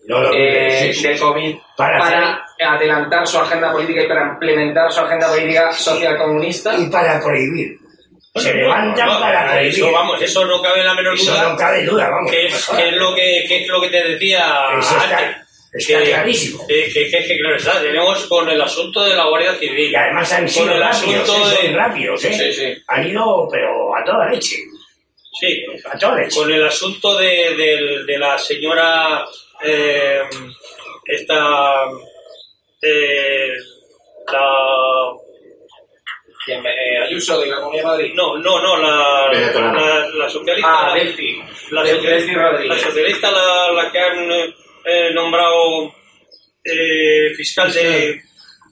No lo eh, sí, sí. COVID Para para, adelantar su agenda política y para implementar su agenda política social comunista? Y para prohibir. Se levantan No, para no, prohibir. eso, vamos, eso no cabe la menor Eso duda. no cabe duda, vamos. que es, que es lo que, que es lo que te decía Eso está- antes. Está Que- clarísimo. Que, que, que- que claro está, tenemos con el asunto de la Guardia Civil. Y además han con sido el rápidos, asunto ¿eh? de, son rápidos, ¿eh? Sí, sí. Han ido, pero a toda leche. sí, A toda leche. con el asunto de, del- de la señora eh, esta eh, la ¿Quién, eh, Ayuso de la Comunidad de Madrid. no no no la Venezolana. la, la socialista Ah, Delphi. la, la socialista la, la que han eh, nombrado eh, fiscal de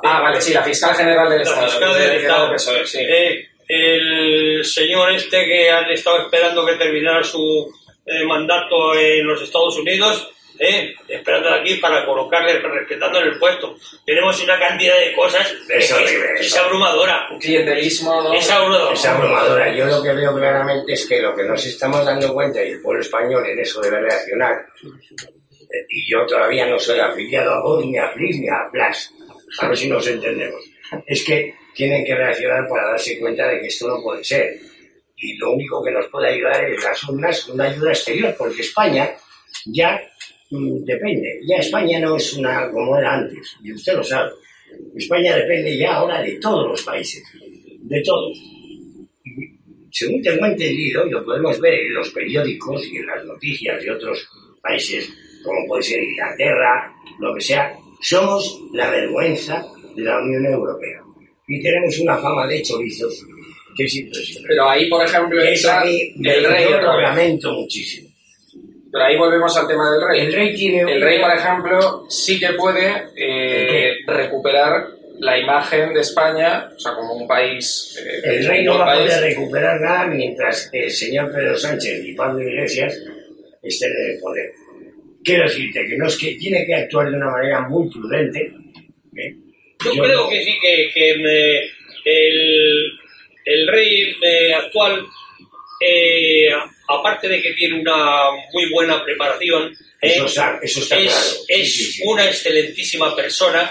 Ah, vale, sí, la fiscal general del la Estado. fiscal del Estado. sí. Eh, el señor este que han estado esperando que terminara su eh, mandato en los Estados Unidos, eh, esperando aquí para colocarle, respetando en el puesto. Tenemos una cantidad de cosas que es abrumadora. Clientelismo, ¿no? Es abrumadora. Es abrumadora. Yo lo que veo claramente es que lo que nos estamos dando cuenta, y el pueblo español en eso debe reaccionar, y yo todavía no soy afiliado a Vox, ni a Flis, ni a Blas, a ver si nos entendemos, es que tienen que reaccionar para darse cuenta de que esto no puede ser. Y lo único que nos puede ayudar es las urnas, una ayuda exterior, porque España ya mm, depende. Ya España no es una como era antes, y usted lo sabe. España depende ya ahora de todos los países, de todos. Según tengo entendido, y lo podemos ver en los periódicos y en las noticias de otros países, como puede ser Inglaterra, lo que sea, somos la vergüenza de la Unión Europea. Y tenemos una fama de chorizos que es impresionante. Pero ahí, por ejemplo, Eso entra a mí me el rey lo lamento muchísimo. Pero ahí volvemos al tema del rey. El rey tiene El rey, por ejemplo, sí que puede eh, recuperar la imagen de España, o sea, como un país... eh, El rey no va a poder recuperar nada mientras el señor Pedro Sánchez y Pablo Iglesias estén en el poder. Quiero decirte que no es que tiene que actuar de una manera muy prudente. ¿eh? Yo, Yo creo no- que sí, que, que me- el, el rey eh, actual, eh, aparte de que tiene una muy buena preparación, eh, Eso está, eso está es, claro. Es sí, sí. una excelentísima persona.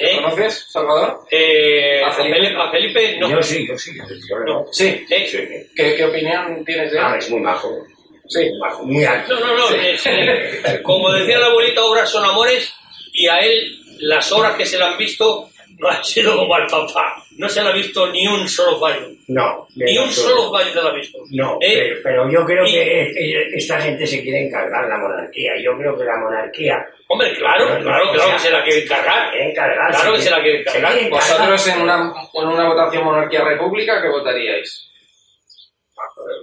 eh, ¿Conoces, Salvador? eh, ¿A Felipe? A Felipe no. Yo sí, yo sí. Yo no. Sí. Eh, Sí. ¿Qué, qué opinión tienes de él? Ah, es muy majo. Sí. Muy alto. No, no, no. es, eh, como decía la abuelita, obras son amores y a él las obras que se le han visto no ha sido como al papá. No se le ha visto ni un solo fallo. No. Ni un solo fallo se le ha visto. No, ¿Eh? pero, pero yo creo Y- que esta gente se quiere encargar la monarquía. Yo creo que la monarquía... Hombre, claro, claro, claro que se la quiere encargar. encargar, Claro que se la quiere encargar. quiere encargar. Vosotros en una, en una votación monarquía-república, ¿qué votaríais?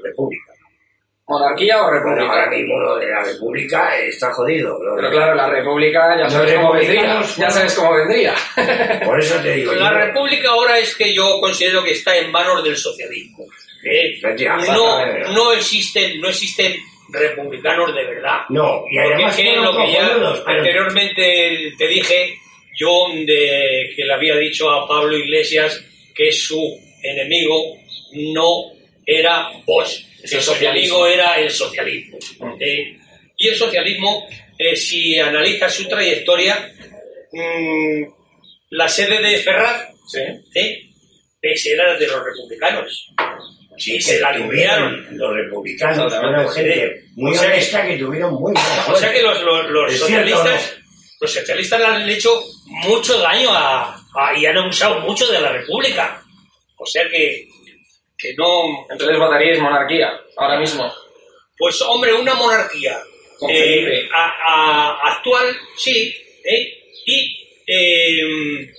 República. ¿Monarquía o Bueno, ahora república? mismo lo de la república está jodido. Pero claro, la república ya sabes cómo vendría. Ya sabes cómo vendría. Por eso te digo... La yo- República ahora es que yo considero que está en manos del socialismo. ¿eh? No, no existen, no existen republicanos de verdad. No, y Porque además lo que ya pero- anteriormente te dije, yo de, que le había dicho a Pablo Iglesias que su enemigo no era que el socialismo. era el socialismo. Eh, y el socialismo, eh, si analizas su trayectoria, mm, la sede de Ferraz Sí. ese era de los republicanos. Sí, se la limpiaron. Los republicanos fueron gente muy O sea que- honesta que tuvieron muy buena O sea que los, los, los Es cierto, socialistas, los socialistas le han hecho mucho daño a, a- y han abusado mucho de la República. O sea que, que no. Entonces votaríais monarquía, ahora mismo. Pues hombre, una monarquía eh, Felipe. a- a- actual, sí, ¿eh? y eh,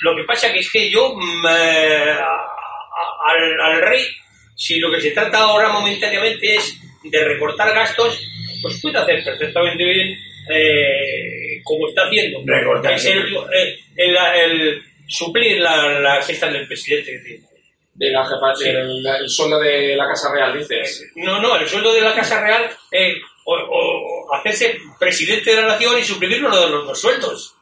lo que pasa que es que yo mm, a- a- al, al rey, si lo que se trata ahora momentáneamente es de recortar gastos, pues puede hacer perfectamente bien eh, como está haciendo. Recortar, Es el, el- el suplir la, la cesta del presidente. De la jefa, Sí. del el sueldo de la Casa Real, dices. No, no, el sueldo de la Casa Real, eh, o, o hacerse presidente de la nación y suprimir uno de los dos sueldos.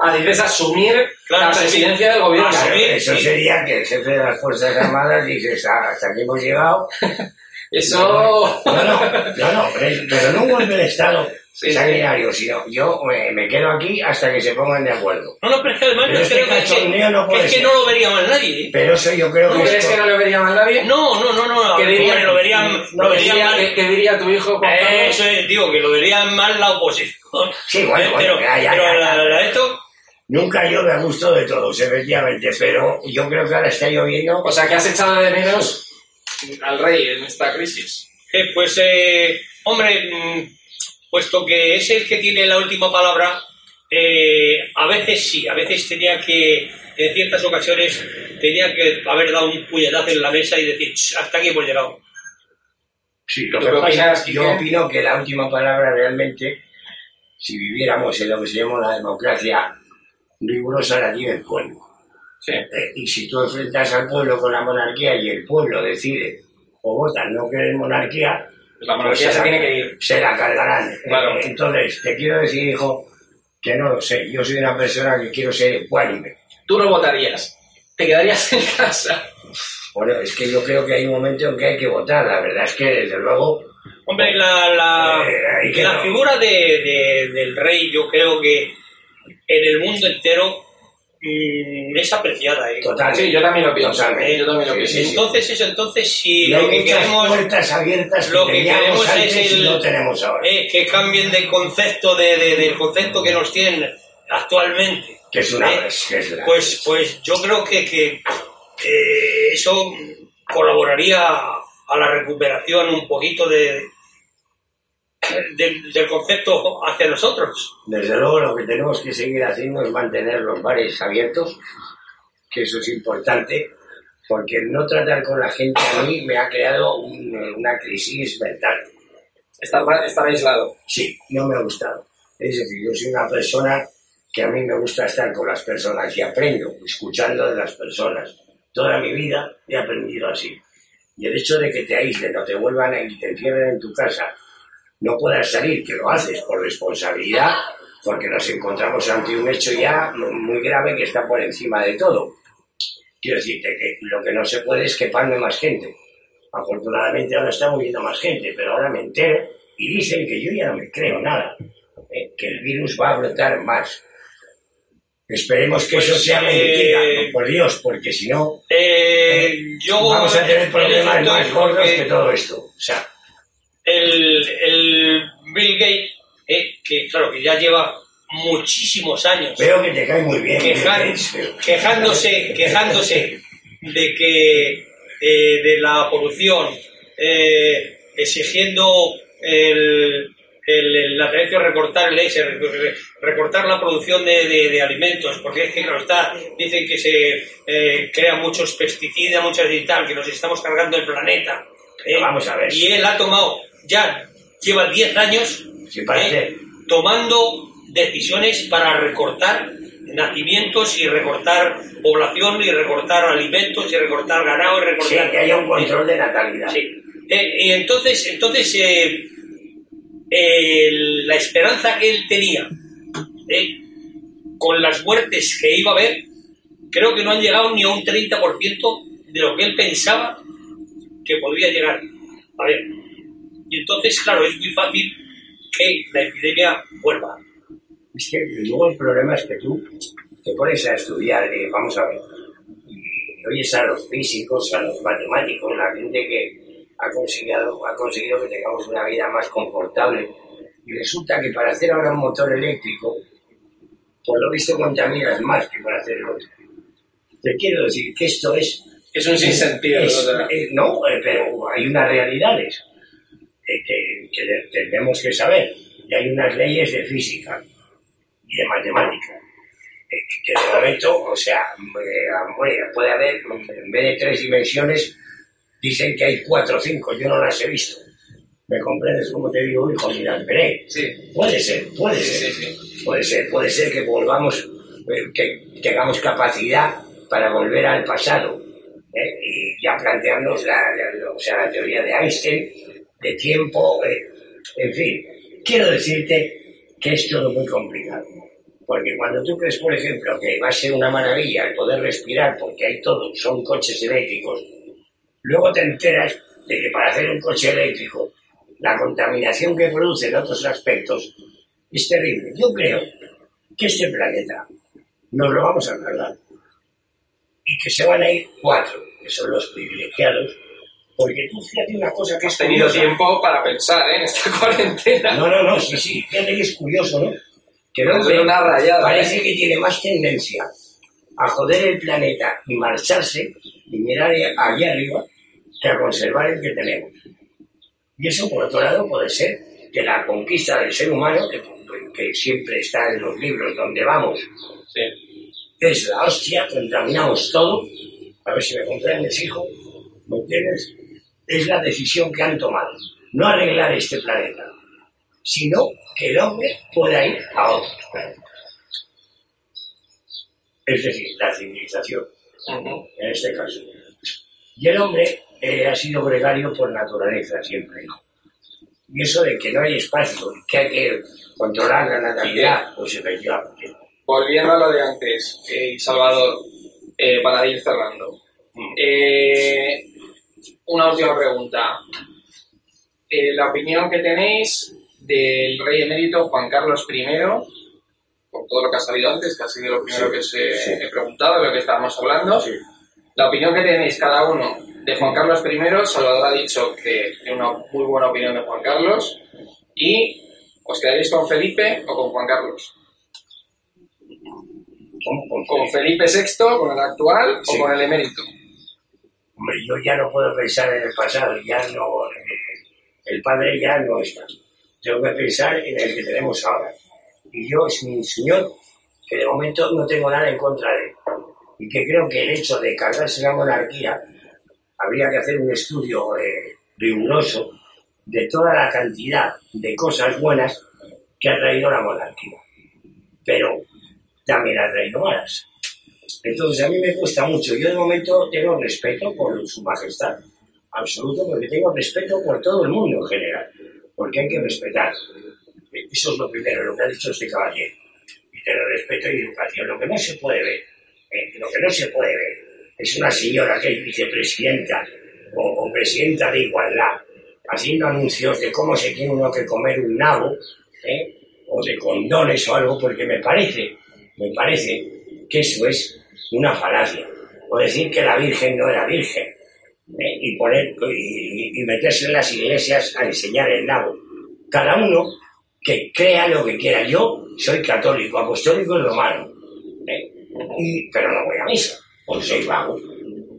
Ah, dices asumir Claro, la presidencia del gobierno. Claro, eso sí. sería que el jefe de las Fuerzas Armadas dice, "Ah, hasta aquí hemos llegado. <laughs> Eso... No, no, no, no, pero, pero no un golpe de Estado Sí, sanguinario, sino yo me, me quedo aquí hasta que se pongan de acuerdo. No, no, pero es que además Pero yo este creo que, cachondeo no que puede es que ser. no lo vería mal nadie. ¿eh? Pero eso yo creo ¿Tú que crees esto- que no le vería mal nadie? No, no, no, no. ¿Qué diría, lo verían, no, lo ¿qué verían diría, mal. qué- qué diría tu hijo Juan Eh? Eso es, digo, que lo verían mal la oposición. Sí, bueno, Eh, bueno, pero, ya, ya, pero ya, la- ya. la- esto, Nunca llueve a gusto de todos, efectivamente, pero yo creo que ahora está lloviendo. O sea, que has echado de menos al rey en esta crisis. eh, pues, eh, hombre, mm, puesto que es el que tiene la última palabra, eh, a veces sí, a veces tenía que, en ciertas ocasiones, tenía que haber dado un puñetazo en la mesa y decir, "Ch, hasta aquí hemos llegado. Sí, lo ¿Tú que pasa opinas, es que yo opino que la última palabra realmente, si viviéramos en lo que se llama la democracia rigurosa, la tiene el pueblo. Sí. Eh, y si tú enfrentas al pueblo con la monarquía y el pueblo decide o vota no querer monarquía, La monarquía pues se la- tiene que ir. se la cargarán. Claro. Eh, entonces, te quiero decir, hijo, que no lo sé. Yo soy una persona que quiero ser ecuánime. Tú no votarías. Te quedarías en casa. Bueno, es que yo creo que hay un momento en que hay que votar. La verdad es que, desde luego, Hombre, la, la, Eh, la no. figura de, de- del rey yo creo que en el mundo entero mm, es apreciada. ¿eh? total. Sí, yo también lo pienso. Totalmente. Yo también lo Sí, pienso. sí, sí. Entonces, eso, entonces si lo que queremos puertas abiertas lo que queremos antes es y el- no tenemos ahora. eh, que cambien de concepto de, de- del concepto que nos tienen actualmente. que es una... eh, es que es la- Pues, pues yo creo que, que eso colaboraría a la recuperación un poquito de, del, del concepto hacia nosotros. Desde luego lo que tenemos que seguir haciendo es mantener los bares abiertos, que eso es importante, porque no tratar con la gente a mí me ha creado un- una crisis mental. Estar, estar aislado. Sí, no me ha gustado. Es decir, yo soy una persona que a mí me gusta estar con las personas y aprendo escuchando de las personas. Toda mi vida he aprendido así. Y el hecho de que te aíslen o te vuelvan a y te encierren en tu casa, no puedas salir, que lo haces por responsabilidad, porque nos encontramos ante un hecho ya muy grave que está por encima de todo. Quiero decirte que lo que no se puede es que palme más gente. Afortunadamente ahora está muriendo más gente, pero ahora me entero y dicen que yo ya no me creo nada, eh, que el virus va a brotar más. Esperemos que Pues, eso sea eh, mentira, ¿no? por Dios, porque si no, Eh, yo vamos a tener en problemas esto, más gordos que todo esto. O sea, el, el Bill Gates, eh, que claro, que ya lleva muchísimos años Veo que te cae muy bien. quejar- quejándose, quejándose de que eh, de la polución, eh, exigiendo el, el, el- la tendencia a recortar leche, re- recortar la producción de, de- de alimentos, porque es que claro está, dicen que se eh, crean muchos pesticidas, muchas y tal, que nos estamos cargando el planeta. ¿eh? Vamos a ver. Y él ha tomado, ya lleva 10 años Sí. ¿eh? tomando decisiones para recortar nacimientos y recortar población y recortar alimentos y recortar ganado y Sí, recortar que haya un control de natalidad. Sí. Eh, y entonces entonces eh, eh, la esperanza que él tenía eh, con las muertes que iba a haber creo que no han llegado ni a un 30% de lo que él pensaba que podría llegar a ver y entonces claro es muy fácil que la epidemia vuelva Es que luego el problema es que tú te pones a estudiar, eh, vamos a ver, y oyes a los físicos, a los matemáticos, la gente que ha conseguido, ha conseguido que tengamos una vida más confortable. Y resulta que para hacer ahora un motor eléctrico, por lo visto contaminas más que para hacer el otro. Te quiero decir que esto es... Es un sinsentido. es- eh, no, eh, pero hay unas realidades que, que de- tenemos que saber. Y hay unas leyes de física y de matemática. que de momento, o sea, puede haber, en vez de tres dimensiones, dicen que hay cuatro o cinco, yo no las he visto. ¿Me comprendes cómo te digo, hijo? Y las veré. sí, Puede ser, puede ser. sí, sí. Puede ser, puede ser que volvamos, eh, que tengamos capacidad para volver al pasado ¿eh? y ya plantearnos la, la- o sea, la teoría de Einstein, de tiempo, en fin. Quiero decirte que es todo muy complicado. Porque cuando tú crees, por ejemplo, que va a ser una maravilla el poder respirar, porque hay todo, son coches eléctricos, luego te enteras de que para hacer un coche eléctrico, la contaminación que produce en otros aspectos es terrible. Yo creo que este planeta nos lo vamos a cargar y que se van a ir cuatro, que son los privilegiados, porque tú fíjate una cosa que Has es tenido curiosa. tiempo para pensar ¿eh? en esta <laughs> cuarentena. No, no, no, sí, sí, fíjate que es curioso, ¿no? Que Es hombre una rayada. parece ¿eh? que tiene más tendencia a joder el planeta y marcharse y mirar allí arriba que a conservar el que tenemos. Y eso, por otro lado, puede ser que la conquista del ser humano, que, que siempre está en los libros donde vamos, Sí. es la hostia, contaminamos todo, a ver si me comprendes, hijo, ¿me entiendes? Es la decisión que han tomado, no arreglar este planeta, sino que el hombre pueda ir a otros planetas. Es decir, la civilización, en este caso. Y el hombre eh, ha sido gregario por naturaleza siempre. Y eso de que no hay espacio, que hay que controlar la natalidad, pues efectivamente. Volviendo a lo de antes, eh, Salvador, eh, para ir cerrando. Eh, una última pregunta. Eh, la opinión que tenéis del rey emérito Juan Carlos I, por todo lo que ha salido antes, que ha sido lo primero Sí, que os he, sí. he preguntado, de lo que estábamos hablando. Sí. La opinión que tenéis cada uno de Juan Carlos I, Salvador ha dicho que tiene una muy buena opinión de Juan Carlos. ¿Y os quedaréis con Felipe o con Juan Carlos? ¿Con ¿Con Felipe VI, con el actual Sí. o con el emérito? Yo ya no puedo pensar en el pasado, ya no. El padre ya no está. Tengo que pensar en el que tenemos ahora. Y yo es mi señor que de momento no tengo nada en contra de él. Y que creo que el hecho de cargarse la monarquía habría que hacer un estudio eh, riguroso de toda la cantidad de cosas buenas que ha traído la monarquía. Pero también ha traído malas. Entonces a mí me cuesta mucho. Yo de momento tengo respeto por su majestad, absoluto, porque tengo respeto por todo el mundo en general, porque hay que respetar. Eso es lo primero, lo que ha dicho este caballero. Y tener respeto y educación. Lo que no se puede ver, eh, lo que no se puede ver, es una señora que es vicepresidenta o, presidenta de igualdad, haciendo anuncios de cómo se tiene uno que comer un nabo, ¿eh? o de condones o algo, porque me parece, me parece que eso es una falacia. O decir que la Virgen no era Virgen. ¿eh? Y, poner, y, y meterse en las iglesias a enseñar el nabo. Cada uno que crea lo que quiera. Yo soy católico, apostólico y romano, ¿eh? y, pero no voy a misa, porque soy vago.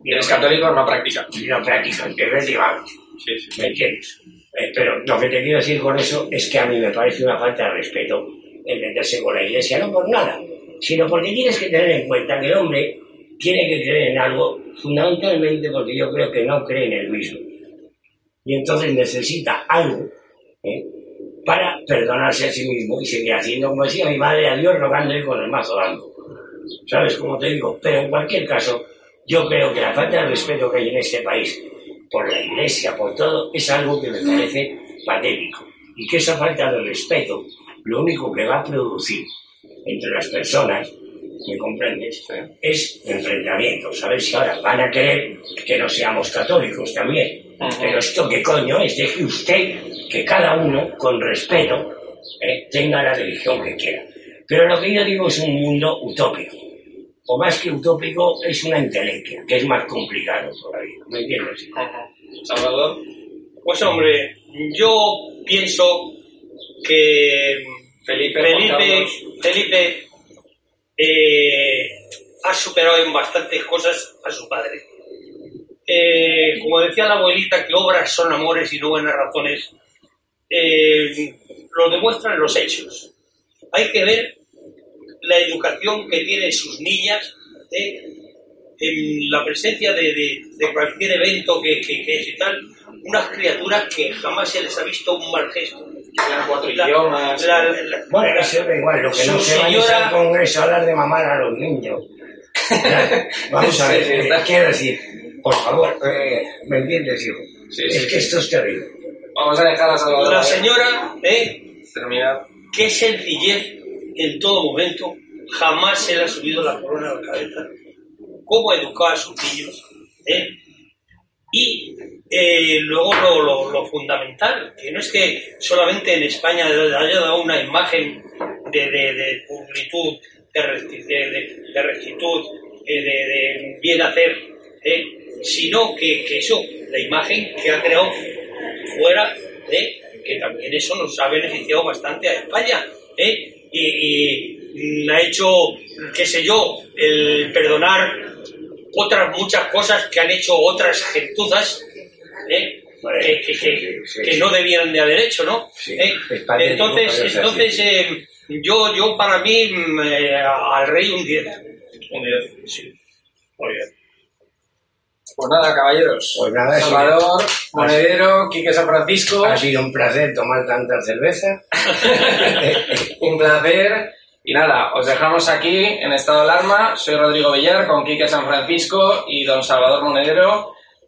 Y eres católico, no practica. Y no practico, en vez de vago. Sí, sí. ¿Me entiendes? Eh, pero lo que te quiero decir con eso es que a mí me parece una falta de respeto el meterse con la iglesia, no por nada, sino porque tienes que tener en cuenta que el hombre tiene que creer en algo, fundamentalmente porque yo creo que no cree en el mismo. Y entonces necesita algo ¿eh? para perdonarse a sí mismo y seguir haciendo como decía mi madre a Dios rogándole con el mazo dando. ¿Sabes cómo te digo? Pero en cualquier caso, yo creo que la falta de respeto que hay en este país por la iglesia, por todo, es algo que me parece patético. Y que esa falta de respeto lo único que va a producir entre las personas, ¿me comprendes? Es enfrentamientos. ¿Sabes? Si ahora van a querer que no seamos católicos también. Pero esto qué coño es, deje usted que cada uno, con respeto, ¿eh? tenga la religión que quiera. Pero lo que yo digo es un mundo utópico. O más que utópico, es una intelequia, que es más complicado todavía. ¿Me entiendes? Salvador. Pues hombre, yo pienso que Felipe, Felipe. Felipe eh, ha superado en bastantes cosas a su padre. Eh, como decía la abuelita, que obras son amores y no buenas razones, eh, lo demuestran los hechos. Hay que ver la educación que tienen sus niñas en la presencia de, de- de cualquier evento que, que, que es y tal, unas criaturas que jamás se les ha visto un mal gesto. Hablan cuatro idiomas. la- la- Bueno, eso da igual, lo que no se vaya señora- al Congreso a hablar de mamar a los niños. Vamos a ver, <laughs> Sí, sí, eh, quiero decir, por favor, eh, ¿me entiendes, hijo? Sí, es sí, que esto es terrible. Vamos a dejar a Salvador. la señora, ¿eh? Terminar. qué sencillez en todo momento, jamás se le ha subido la corona a la cabeza, cómo educar a sus niños, ¿eh? y eh, luego lo, fundamental, que no es que solamente en España haya dado una imagen de, de, de de, rectitud, eh, de, bien hacer, ¿eh? sino que, eso, la imagen que ha creado fuera, que también eso nos ha beneficiado bastante a España. Y, y, ha hecho, qué sé yo, el perdonar otras muchas cosas que han hecho otras gentuzas ¿eh? que, que- que- Sí, que sí. no debieran de haber hecho, ¿no? Sí, ¿Eh? Entonces, entonces eh, yo, yo para mí, mm, eh, al rey un 10. Un 10, sí. Muy bien. Pues nada, caballeros. Pues nada, Salvador, Monedero, Quique San Francisco. Ha sido un placer tomar tanta cerveza. <laughs> Un placer. Y nada, os dejamos aquí en estado de alarma. Soy Rodrigo Villar con Quique San Francisco y don Salvador Monedero.